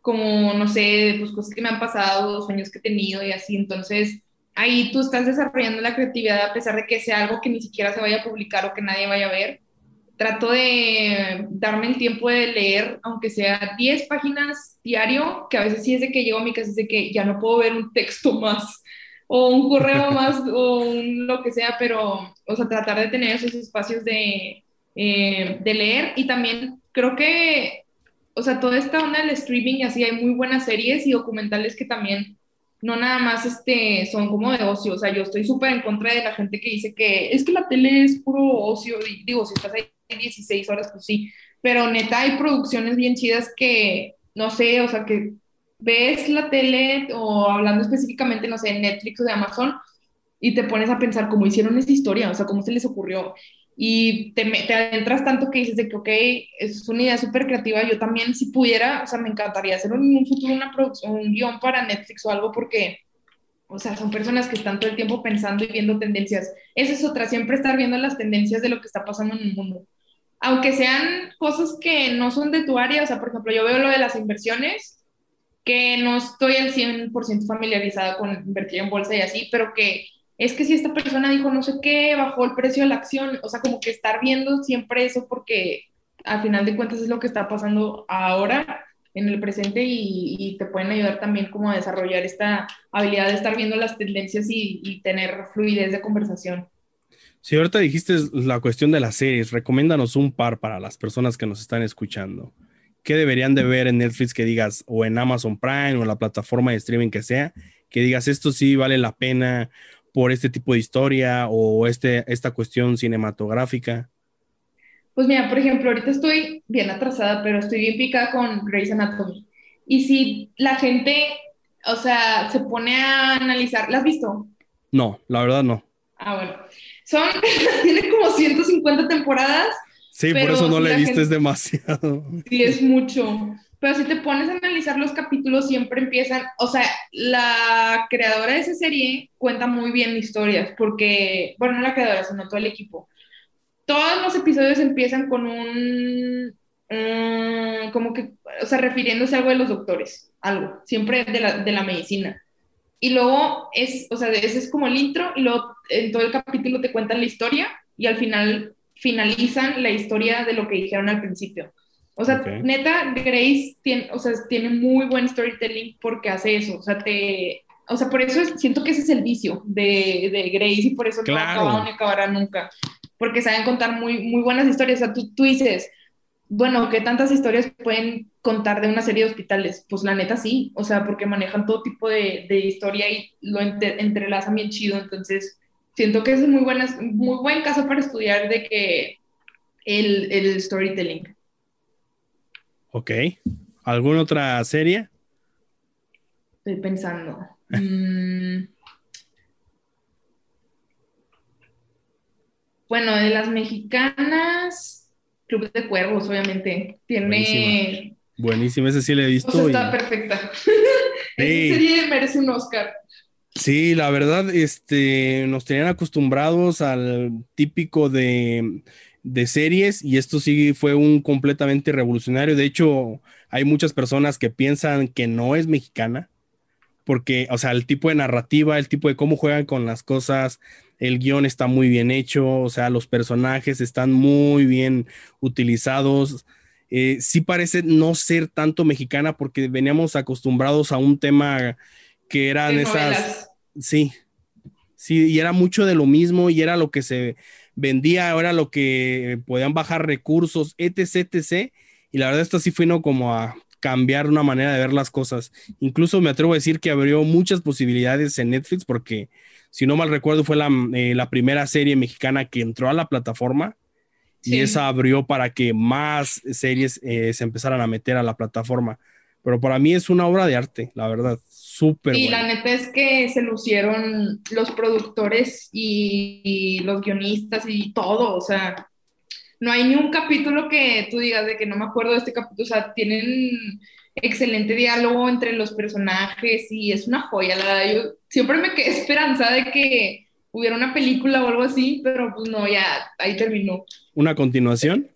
A: como, no sé, pues cosas que me han pasado, sueños que he tenido y así, entonces ahí tú estás desarrollando la creatividad a pesar de que sea algo que ni siquiera se vaya a publicar o que nadie vaya a ver, trato de darme el tiempo de leer, aunque sea 10 páginas diario, que a veces sí es de que llego a mi casa y de que ya no puedo ver un texto más o un correo más o lo que sea, pero, o sea, tratar de tener esos espacios de, eh, de leer. Y también creo que, o sea, toda esta onda del streaming y así, hay muy buenas series y documentales que también no nada más este, son como de ocio, o sea, yo estoy súper en contra de la gente que dice que es que la tele es puro ocio, y digo, si estás ahí 16 horas, pues sí, pero neta hay producciones bien chidas que, no sé, o sea, que ves la tele o hablando específicamente, no sé, Netflix o de Amazon y te pones a pensar cómo hicieron esa historia, o sea, cómo se les ocurrió. Y te, te adentras tanto que dices de que, ok, es una idea súper creativa. Yo también, si pudiera, o sea, me encantaría hacer en un futuro una producción, un guion para Netflix o algo, porque, o sea, son personas que están todo el tiempo pensando y viendo tendencias. Esa es otra, siempre estar viendo las tendencias de lo que está pasando en el mundo. Aunque sean cosas que no son de tu área, o sea, por ejemplo, yo veo lo de las inversiones que no estoy al 100% familiarizada con invertir en bolsa y así, pero que es que si esta persona dijo no sé qué, bajó el precio de la acción, o sea, como que estar viendo siempre eso porque al final de cuentas es lo que está pasando ahora en el presente y, te pueden ayudar también como a desarrollar esta habilidad de estar viendo las tendencias y, y tener fluidez de conversación.
B: Si ahorita dijiste la cuestión de las series, recomiéndanos un par para las personas que nos están escuchando. ¿qué deberían de ver en Netflix que digas, o en Amazon Prime, o en la plataforma de streaming que sea, que digas, esto sí vale la pena por este tipo de historia o este, esta cuestión cinematográfica?
A: Pues mira, por ejemplo, ahorita estoy bien atrasada, pero estoy bien picada con Grey's Anatomy. Y si la gente, o sea, se pone a analizar, ¿la has visto?
B: No, la verdad no.
A: Ah, bueno. Son, tiene como 150 temporadas
B: Sí, por eso no le diste, es demasiado.
A: Sí, es mucho. Pero si te pones a analizar los capítulos, siempre empiezan, o sea, la creadora de esa serie cuenta muy bien historias, porque, bueno, no la creadora, sino todo el equipo. Todos los episodios empiezan con un, como que, o sea, refiriéndose a algo de los doctores, algo, siempre de la, de la medicina. Y luego es, o sea, ese es como el intro, y luego en todo el capítulo te cuentan la historia, y al final finalizan la historia de lo que dijeron al principio. O sea, neta, Grace tiene, o sea, tiene muy buen storytelling porque hace eso. O sea, te, o sea, por eso siento que ese es el vicio de, de Grace y por eso no acaba ni acabará nunca. Porque saben contar muy, muy buenas historias. O sea, tú, tú dices, bueno, ¿qué tantas historias pueden contar de una serie de hospitales? Pues la neta sí, o sea, porque manejan todo tipo de, de historia y lo entrelazan bien chido. Entonces, siento que es muy, buena, muy buen caso para estudiar de que el, el storytelling.
B: Ok. ¿Alguna otra serie?
A: Estoy pensando. Mm. Bueno, de las mexicanas, Club de Cuervos, obviamente. Tiene.
B: Buenísima, esa sí la he visto.
A: está perfecta. Esa serie merece un Oscar.
B: Sí, la verdad, este, nos tenían acostumbrados al típico de, de, series y esto sí fue un completamente revolucionario. De hecho, hay muchas personas que piensan que no es mexicana porque, o sea, el tipo de narrativa, el tipo de cómo juegan con las cosas, el guion está muy bien hecho, o sea, los personajes están muy bien utilizados. Eh, sí parece no ser tanto mexicana porque veníamos acostumbrados a un tema que eran esas... Sí, sí, y era mucho de lo mismo y era lo que se vendía, era lo que podían bajar recursos, etc, etc. Y la verdad esto sí fue no como a cambiar una manera de ver las cosas. Incluso me atrevo a decir que abrió muchas posibilidades en Netflix porque, si no mal recuerdo, fue la, eh, primera serie mexicana que entró a la plataforma y esa abrió para que más series eh, se empezaran a meter a la plataforma. Pero para mí es una obra de arte, la verdad. Súper.
A: Y la neta es que se lucieron los productores y, los guionistas y todo. O sea, no hay ni un capítulo que tú digas de que no me acuerdo de este capítulo. O sea, tienen excelente diálogo entre los personajes y es una joya. La verdad, yo siempre me quedé esperanzada de que hubiera una película o algo así, pero pues no, ya ahí terminó.
B: ¿Una continuación?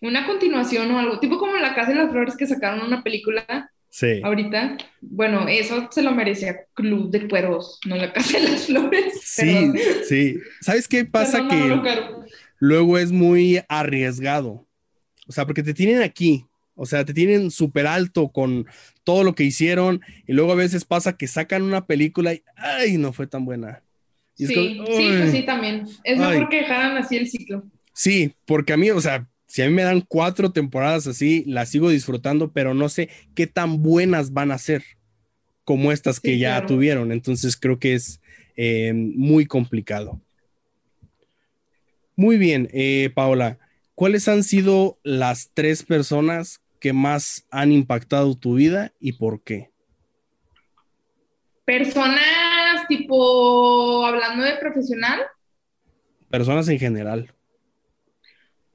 A: una continuación o algo, tipo como La Casa de las Flores que sacaron una película sí. ahorita. Bueno, eso se lo merecía Club de Cuervos, no La Casa de las Flores.
B: Sí, sí. ¿Sabes qué pasa? que luego es muy arriesgado. O sea, porque te tienen aquí, o sea, te tienen súper alto con todo lo que hicieron y luego a veces pasa que sacan una película y, ay, no fue tan buena.
A: sí, sí, pues sí, también. Es mejor que dejaran así el ciclo.
B: Sí, porque a mí, o sea, si a mí me dan cuatro temporadas así, las sigo disfrutando, pero no sé qué tan buenas van a ser como estas que ya tuvieron. Entonces creo que es eh, muy complicado. Muy bien, eh, Paola. ¿cuáles han sido las tres personas que más han impactado tu vida y por qué?
A: Personas tipo, hablando de profesional.
B: Personas en general.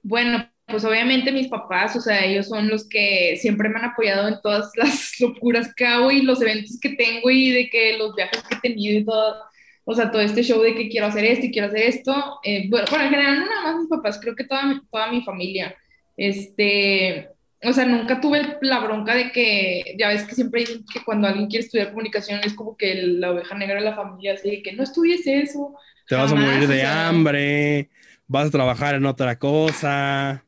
A: Bueno, pues obviamente mis papás, o sea, ellos son los que siempre me han apoyado en todas las locuras que hago y los eventos que tengo y de que los viajes que he tenido y todo o sea, todo este show de que quiero hacer esto y quiero hacer esto. Eh, bueno, en general no nada más mis papás, creo que toda, toda mi familia. Este, o sea, nunca tuve la bronca de que, ya ves que siempre dicen que cuando alguien quiere estudiar comunicación es como que la oveja negra de la familia, así de que no estudies eso.
B: Te vas a morir de hambre, vas a trabajar en otra cosa.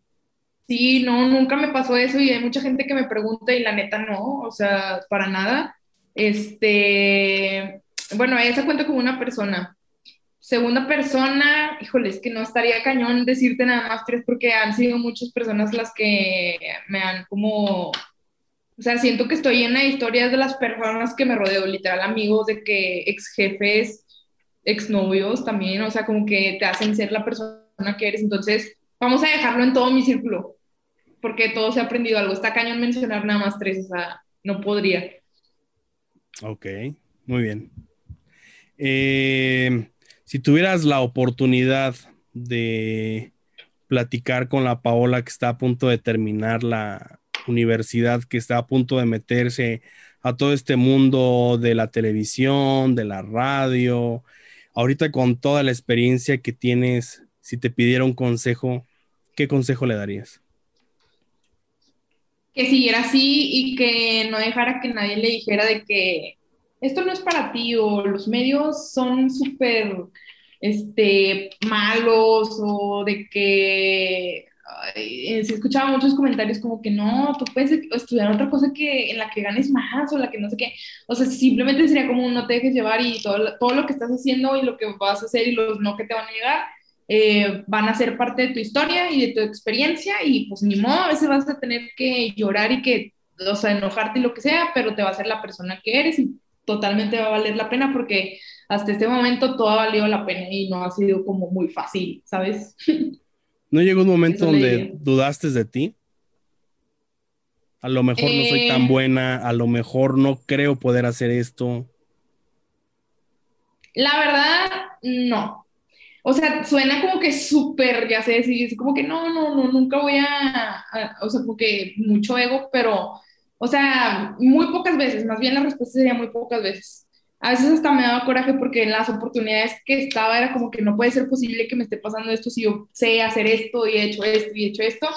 A: Sí, no, nunca me pasó eso y hay mucha gente que me pregunta y la neta no, o sea, para nada. Este, bueno, se cuenta como una persona. Segunda persona, híjole, es que no estaría cañón decirte nada más tres porque han sido muchas personas las que me han como, o sea, siento que estoy llena de historias de las personas que me rodeo, literal amigos de que ex jefes, ex novios también, o sea, como que te hacen ser la persona que eres. Entonces, vamos a dejarlo en todo mi círculo, porque todo se ha aprendido algo. Está cañón mencionar nada más tres, o sea, no podría.
B: Ok, muy bien. Eh, si tuvieras la oportunidad de platicar con la Paola que está a punto de terminar la universidad, que está a punto de meterse a todo este mundo de la televisión, de la radio, ahorita con toda la experiencia que tienes, si te pidiera un consejo, ¿qué consejo le darías?
A: Que siguiera así y que no dejara que nadie le dijera de que esto no es para ti o los medios son súper este, malos o de que eh, se escuchaban muchos comentarios como que no, tú puedes estudiar otra cosa que en la que ganes más o la que no sé qué. O sea, simplemente sería como no te dejes llevar y todo, todo lo que estás haciendo y lo que vas a hacer y los no que te van a llegar eh, van a ser parte de tu historia y de tu experiencia y pues ni modo, a veces vas a tener que llorar y que, o sea, enojarte y lo que sea, pero te va a ser la persona que eres y totalmente va a valer la pena porque hasta este momento todo ha valido la pena y no ha sido como muy fácil, ¿sabes?
B: ¿No llegó un momento donde dudaste de ti? A lo mejor no soy tan eh. buena, a lo mejor no creo poder hacer esto.
A: La verdad, no. O sea, suena como que súper, ya sé, decir, como que no, no, no, nunca voy a, o sea, porque mucho ego, pero o sea, muy pocas veces, más bien la respuesta sería muy pocas veces. A veces hasta me daba coraje porque en las oportunidades que estaba era como que no puede ser posible que me esté pasando esto si yo sé hacer esto y he hecho esto y he hecho esto.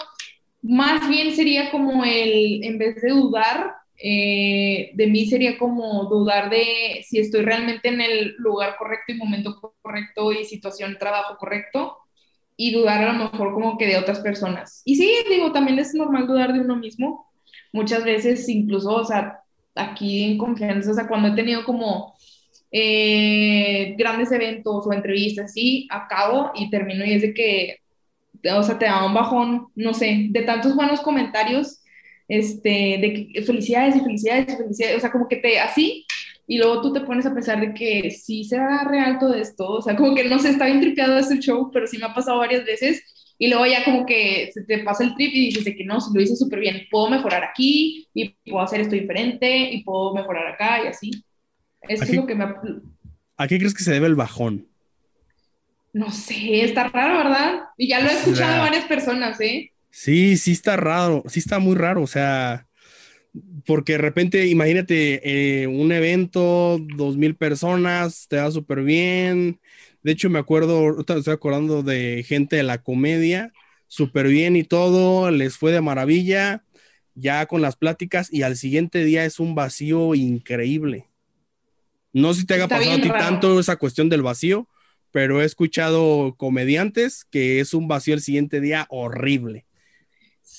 A: Más bien sería como el, en vez de dudar, eh, de mí sería como dudar de si estoy realmente en el lugar correcto y momento correcto y situación, trabajo correcto y dudar a lo mejor como que de otras personas. Y sí, digo, también es normal dudar de uno mismo, muchas veces incluso, o sea, aquí en confianza, o sea, cuando he tenido como eh, grandes eventos o entrevistas, sí, acabo y termino y es de que, o sea, te da un bajón, no sé, de tantos buenos comentarios, este, de que felicidades y felicidades y felicidades, o sea, como que te, así, y luego tú te pones a pensar de que sí será real todo esto, o sea, como que no sé, está bien tripeado este show, pero sí me ha pasado varias veces y luego ya como que se te pasa el trip y dices de que no, si lo hice súper bien, puedo mejorar aquí y puedo hacer esto diferente y puedo mejorar acá y así. Eso es lo que me...
B: ¿A qué crees que se debe el bajón?
A: No sé, está raro, ¿verdad? Y ya lo he escuchado varias personas, ¿eh?
B: Sí, sí está raro, sí está muy raro, o sea, porque de repente, imagínate, eh, un evento, dos mil personas, te da súper bien, de hecho, me acuerdo, estoy acordando de gente de la comedia, súper bien y todo, les fue de maravilla, ya con las pláticas, y al siguiente día es un vacío increíble. No sé si te haga pasado a ti tanto esa cuestión del vacío, pero he escuchado comediantes que es un vacío el siguiente día horrible.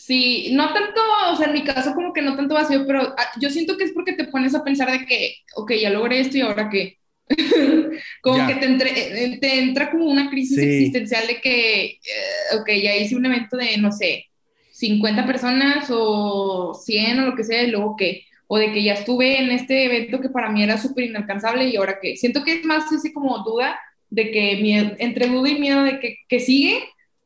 A: Sí, no tanto, o sea, en mi caso como que no tanto vacío, pero ah, yo siento que es porque te pones a pensar de que, ok, ya logré esto y ahora qué. como que te, eh, te, entra como una crisis existencial de que, eh, ok, ya hice un evento de, no sé, 50 personas o 100 o lo que sea, y luego qué. O de que ya estuve en este evento que para mí era súper inalcanzable y ahora qué. Siento que es más ese como duda de que entre duda y miedo de que, que sigue,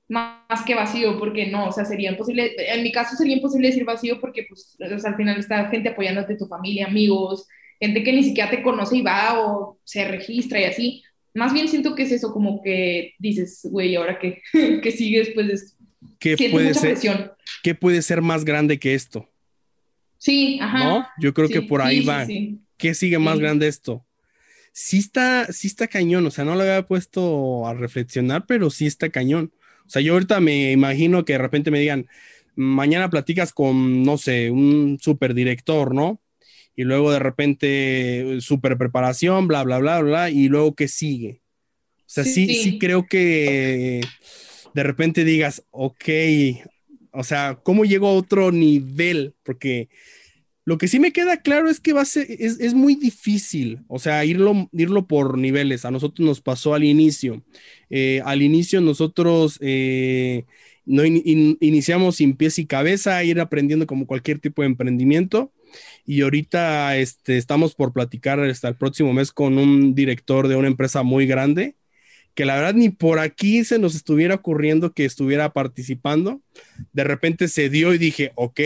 A: más, que vacío, porque no, o sea, sería imposible, en mi caso sería imposible decir vacío porque pues al final está gente apoyándote, tu familia, amigos, gente que ni siquiera te conoce y va o se registra y así. Más bien siento que es eso, como que dices, güey, ahora que, que sigue después de esto.
B: ¿Qué puede, ser, ¿Qué puede ser más grande que esto?
A: Sí, ajá.
B: ¿No? Yo creo que por ahí va. ¿Qué sigue más grande esto? Sí está, sí está cañón, o sea, no lo había puesto a reflexionar, pero sí está cañón. O sea, yo ahorita me imagino que de repente me digan, mañana platicas con, no sé, un super director, ¿no? y luego de repente super preparación, bla, bla, bla, bla, y luego qué sigue. O sea, sí, sí, creo que de repente digas, ok, o sea, ¿cómo llego a otro nivel? Porque lo que sí me queda claro es que ser, es, muy difícil, o sea, irlo, irlo por niveles. A nosotros nos pasó al inicio. Eh, al inicio nosotros eh, no iniciamos sin pies y cabeza, ir aprendiendo como cualquier tipo de emprendimiento. Y ahorita este, estamos por platicar hasta el próximo mes con un director de una empresa muy grande, que la verdad ni por aquí se nos estuviera ocurriendo que estuviera participando. De repente se dio y dije, ok,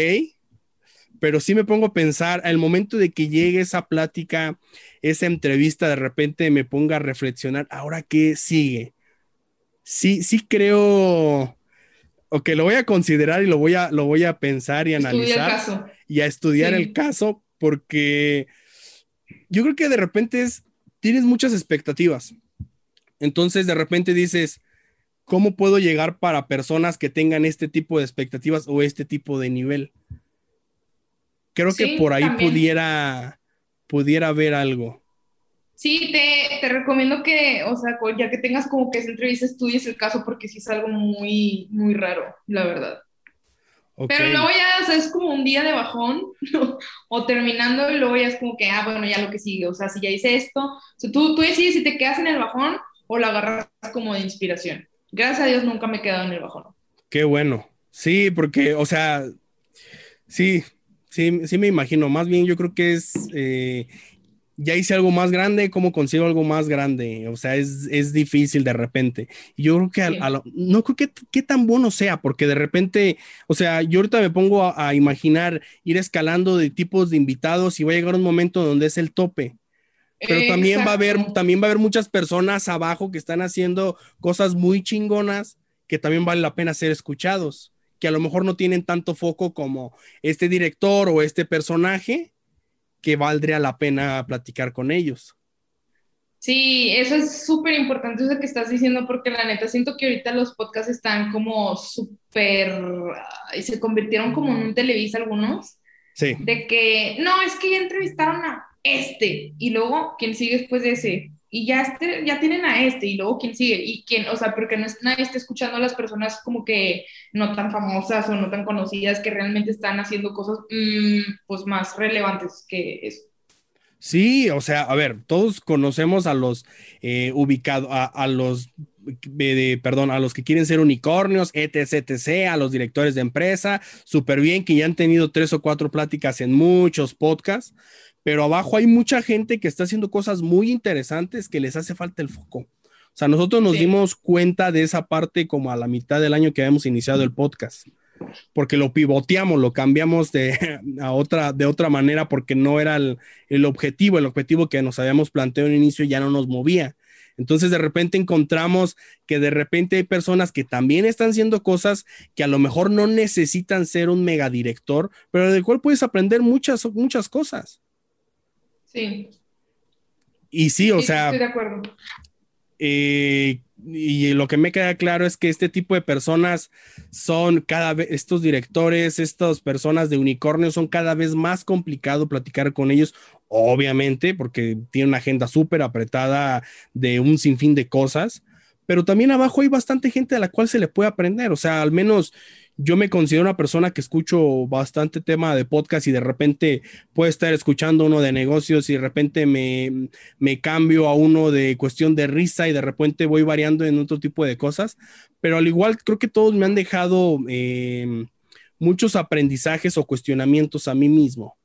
B: pero sí me pongo a pensar, al momento de que llegue esa plática, esa entrevista, de repente me ponga a reflexionar, ahora qué sigue. Sí, sí creo, ok, lo voy a considerar y lo voy a, lo voy a pensar y analizar y a estudiar el caso porque yo creo que de repente es, tienes muchas expectativas. Entonces de repente dices, ¿cómo puedo llegar para personas que tengan este tipo de expectativas o este tipo de nivel? Creo que por ahí pudiera, pudiera haber algo.
A: Sí, te, te, recomiendo que, o sea, ya que tengas como que esa entrevista, estudies el caso porque sí es algo muy, muy raro, la verdad. Pero luego ya, o sea, es como un día de bajón, o terminando y luego ya es como que, ah, bueno, ya lo que sigue, o sea, si ya hice esto, o sea, tú, tú decides si te quedas en el bajón o lo agarras como de inspiración. Gracias a Dios nunca me he quedado en el bajón.
B: Qué bueno. Sí, porque, o sea, sí, sí, sí me imagino. Más bien yo creo que es eh, ya hice algo más grande, ¿cómo consigo algo más grande? O sea, es, difícil de repente. yo creo que no creo que, que, tan bueno sea, porque de repente, o sea, yo ahorita me pongo a, imaginar ir escalando de tipos de invitados y va a llegar un momento donde es el tope. Pero también va a haber, también va a haber muchas personas abajo que están haciendo cosas muy chingonas que también vale la pena ser escuchados, que a lo mejor no tienen tanto foco como este director o este personaje, que valdría la pena platicar con ellos.
A: Sí, eso es súper importante eso que estás diciendo porque la neta siento que ahorita los podcasts están como súper y se convirtieron como en un Televisa algunos.
B: Sí.
A: De que, no, es que ya entrevistaron a este y luego quién sigue después de ese y ya, este, ya tienen a este y luego quién sigue y quién, o sea, porque no es, nadie está escuchando a las personas como que no tan famosas o no tan conocidas que realmente están haciendo cosas mm, pues más relevantes que eso.
B: Sí, o sea, a ver, todos conocemos a los eh, ubicados, a, los, perdón, a los que quieren ser unicornios, etc, etc, a los directores de empresa, súper bien que ya han tenido tres o cuatro pláticas en muchos podcasts, pero abajo hay mucha gente que está haciendo cosas muy interesantes que les hace falta el foco. O sea, nosotros nos dimos cuenta de esa parte como a la mitad del año que habíamos iniciado el podcast, porque lo pivoteamos, lo cambiamos de, a otra, de otra manera porque no era el, el objetivo, el objetivo que nos habíamos planteado en inicio ya no nos movía. Entonces de repente encontramos que de repente hay personas que también están haciendo cosas que a lo mejor no necesitan ser un megadirector, pero del cual puedes aprender muchas, muchas cosas.
A: Sí.
B: Y sí, o sea.
A: Estoy de acuerdo.
B: Eh, y lo que me queda claro es que este tipo de personas son cada vez, estos directores, estas personas de unicornio son cada vez más complicado platicar con ellos, obviamente, porque tienen una agenda súper apretada de un sinfín de cosas, pero también abajo hay bastante gente a la cual se le puede aprender, o sea, al menos yo me considero una persona que escucho bastante tema de podcast y de repente puedo estar escuchando uno de negocios y de repente me, me, cambio a uno de cuestión de risa y de repente voy variando en otro tipo de cosas, pero al igual creo que todos me han dejado eh, muchos aprendizajes o cuestionamientos a mí mismo.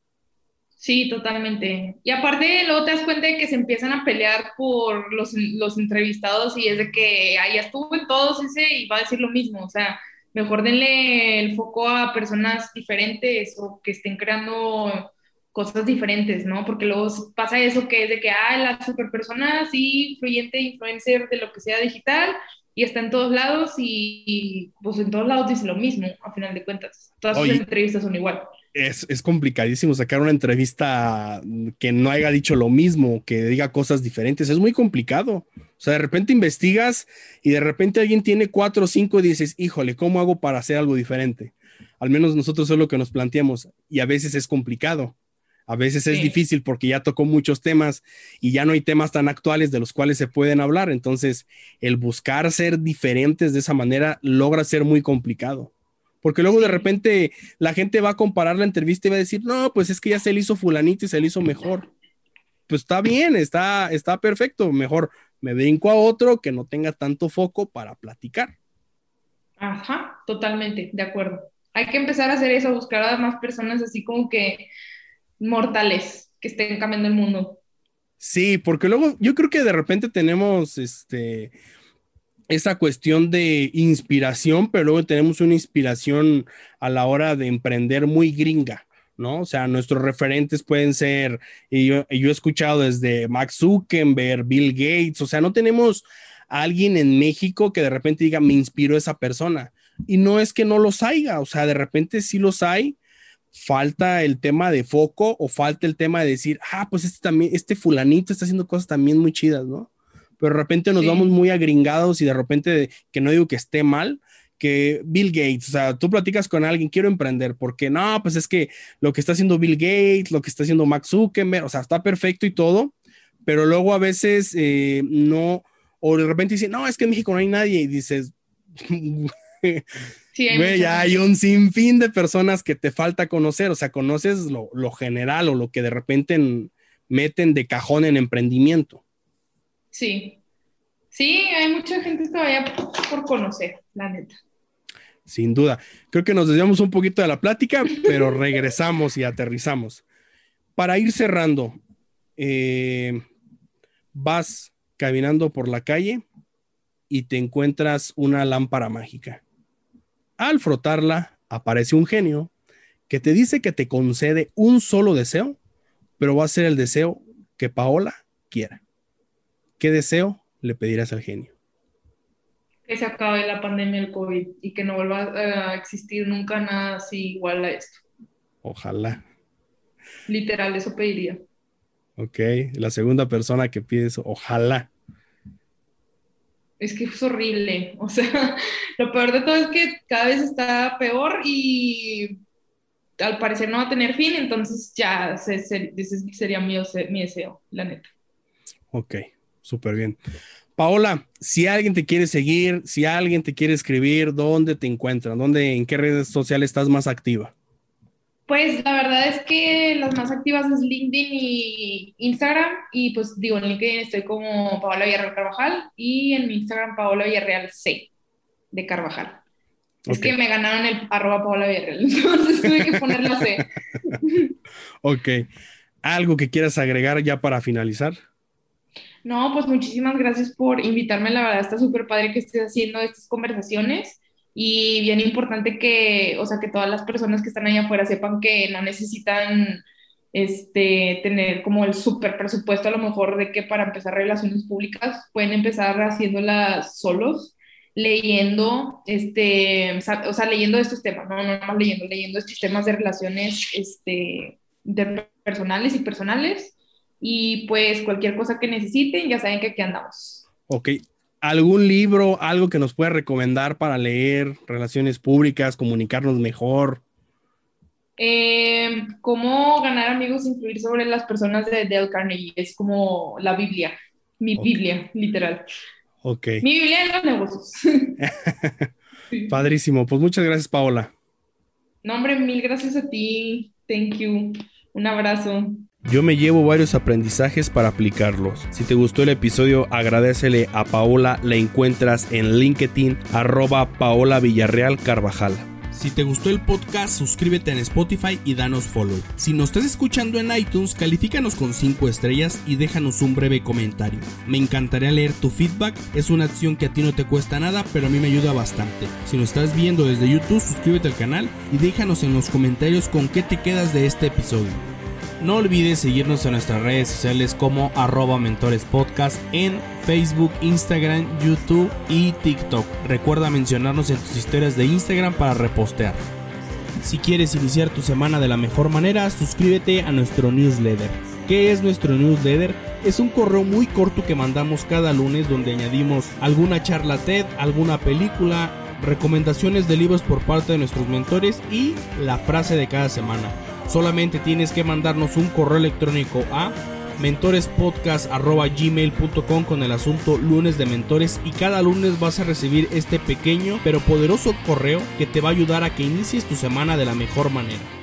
A: Sí, totalmente. Y aparte, luego te das cuenta de que se empiezan a pelear por los, los entrevistados y es de que ahí estuvo en todos ese y va a decir lo mismo. O sea, mejor denle el foco a personas diferentes o que estén creando cosas diferentes, ¿no? Porque luego pasa eso que es de que, ah, la super persona así, influyente, influencer de lo que sea digital, y está en todos lados y, pues en todos lados dice lo mismo, a final de cuentas. Todas sus entrevistas son igual.
B: Es, es, complicadísimo sacar una entrevista que no haya dicho lo mismo, que diga cosas diferentes. Es muy complicado. O sea, de repente investigas y de repente alguien tiene cuatro o cinco y dices, híjole, ¿cómo hago para hacer algo diferente? Al menos nosotros es lo que nos planteamos y a veces es complicado. A veces es difícil porque ya tocó muchos temas y ya no hay temas tan actuales de los cuales se pueden hablar. Entonces, el buscar ser diferentes de esa manera logra ser muy complicado. Porque luego de repente la gente va a comparar la entrevista y va a decir, no, pues es que ya se le hizo fulanito y se le hizo mejor. Pues está bien, está, está perfecto. Mejor me brinco a otro que no tenga tanto foco para platicar.
A: Ajá, totalmente, de acuerdo. Hay que empezar a hacer eso, buscar a más personas así como que mortales que estén cambiando el mundo.
B: Sí, porque luego yo creo que de repente tenemos este esa cuestión de inspiración, pero luego tenemos una inspiración a la hora de emprender muy gringa, ¿no? O sea, nuestros referentes pueden ser, y yo, yo he escuchado desde Max Zuckerberg, Bill Gates, o sea, no tenemos a alguien en México que de repente diga, me inspiró esa persona. Y no es que no los haya, o sea, de repente sí los hay, falta el tema de foco o falta el tema de decir, ah, pues este también, este fulanito está haciendo cosas también muy chidas, ¿no? Pero de repente nos vamos muy agringados y de repente, que no digo que esté mal, que Bill Gates, o sea, tú platicas con alguien, quiero emprender, porque no, pues es que lo que está haciendo Bill Gates, lo que está haciendo Max Zuckerberg, o sea, está perfecto y todo, pero luego a veces eh, no, o de repente dicen, no, es que en México no hay nadie y dices, Sí, hay, ya hay un sinfín de personas que te falta conocer, o sea, conoces lo, general o lo que de repente meten de cajón en emprendimiento.
A: Sí, sí, hay mucha gente todavía por conocer, la neta.
B: Sin duda. Creo que nos desviamos un poquito de la plática, pero regresamos y aterrizamos. Para ir cerrando, eh, vas caminando por la calle y te encuentras una lámpara mágica. Al frotarla, aparece un genio que te dice que te concede un solo deseo, pero va a ser el deseo que Paola quiera. ¿Qué deseo le pedirás al genio?
A: Que se acabe la pandemia del COVID y que no vuelva a existir nunca nada así igual a esto.
B: Ojalá.
A: Literal, eso pediría.
B: Ok, la segunda persona que pide eso, ojalá
A: es que es horrible. O sea, lo peor de todo es que cada vez está peor y al parecer no va a tener fin, entonces ya sería mi, mi deseo, la neta.
B: Ok, súper bien. Paola, si alguien te quiere seguir, si alguien te quiere escribir, ¿dónde te encuentran? ¿Dónde, en qué redes sociales estás más activa?
A: Pues la verdad es que las más activas es LinkedIn y Instagram. Y pues digo, en LinkedIn estoy como Paola Villarreal Carvajal y en mi Instagram Paola Villarreal C de Carvajal. Es que me ganaron el arroba Paola Villarreal, entonces tuve que ponerlo C.
B: ok. ¿Algo que quieras agregar ya para finalizar?
A: No, pues muchísimas gracias por invitarme. La verdad está súper padre que estés haciendo estas conversaciones y bien importante que, o sea, que todas las personas que están allá afuera sepan que no necesitan este, tener como el súper presupuesto a lo mejor de que para empezar relaciones públicas pueden empezar haciéndolas solos, leyendo, este, o sea, leyendo estos temas, no, no más leyendo, leyendo estos temas de relaciones este, personales y personales y pues cualquier cosa que necesiten, ya saben que aquí andamos.
B: Ok, ¿Algún libro, algo que nos pueda recomendar para leer, relaciones públicas, comunicarnos mejor?
A: Eh, cómo ganar amigos, influir sobre las personas de Dale Carnegie. Es como la Biblia, mi Biblia, literal.
B: Ok.
A: Mi Biblia de los negocios.
B: Padrísimo. Pues muchas gracias, Paola.
A: No, hombre, mil gracias a ti. Thank you. Un abrazo.
B: Yo me llevo varios aprendizajes para aplicarlos. Si te gustó el episodio, agradecele a Paola. La encuentras en LinkedIn, arroba Paola Villarreal Carvajal. Si te gustó el podcast, suscríbete en Spotify y danos follow. Si nos estás escuchando en iTunes, califícanos con 5 estrellas y déjanos un breve comentario. Me encantaría leer tu feedback, es una acción que a ti no te cuesta nada, pero a mí me ayuda bastante. Si nos estás viendo desde YouTube, suscríbete al canal y déjanos en los comentarios con qué te quedas de este episodio. No olvides seguirnos en nuestras redes sociales como arroba mentorespodcast en Facebook, Instagram, YouTube y TikTok. Recuerda mencionarnos en tus historias de Instagram para repostear. Si quieres iniciar tu semana de la mejor manera, suscríbete a nuestro newsletter. ¿Qué es nuestro newsletter? Es un correo muy corto que mandamos cada lunes donde añadimos alguna charla TED, alguna película, recomendaciones de libros por parte de nuestros mentores y la frase de cada semana. Solamente tienes que mandarnos un correo electrónico a mentorespodcast.gmail.com con el asunto lunes de mentores y cada lunes vas a recibir este pequeño pero poderoso correo que te va a ayudar a que inicies tu semana de la mejor manera.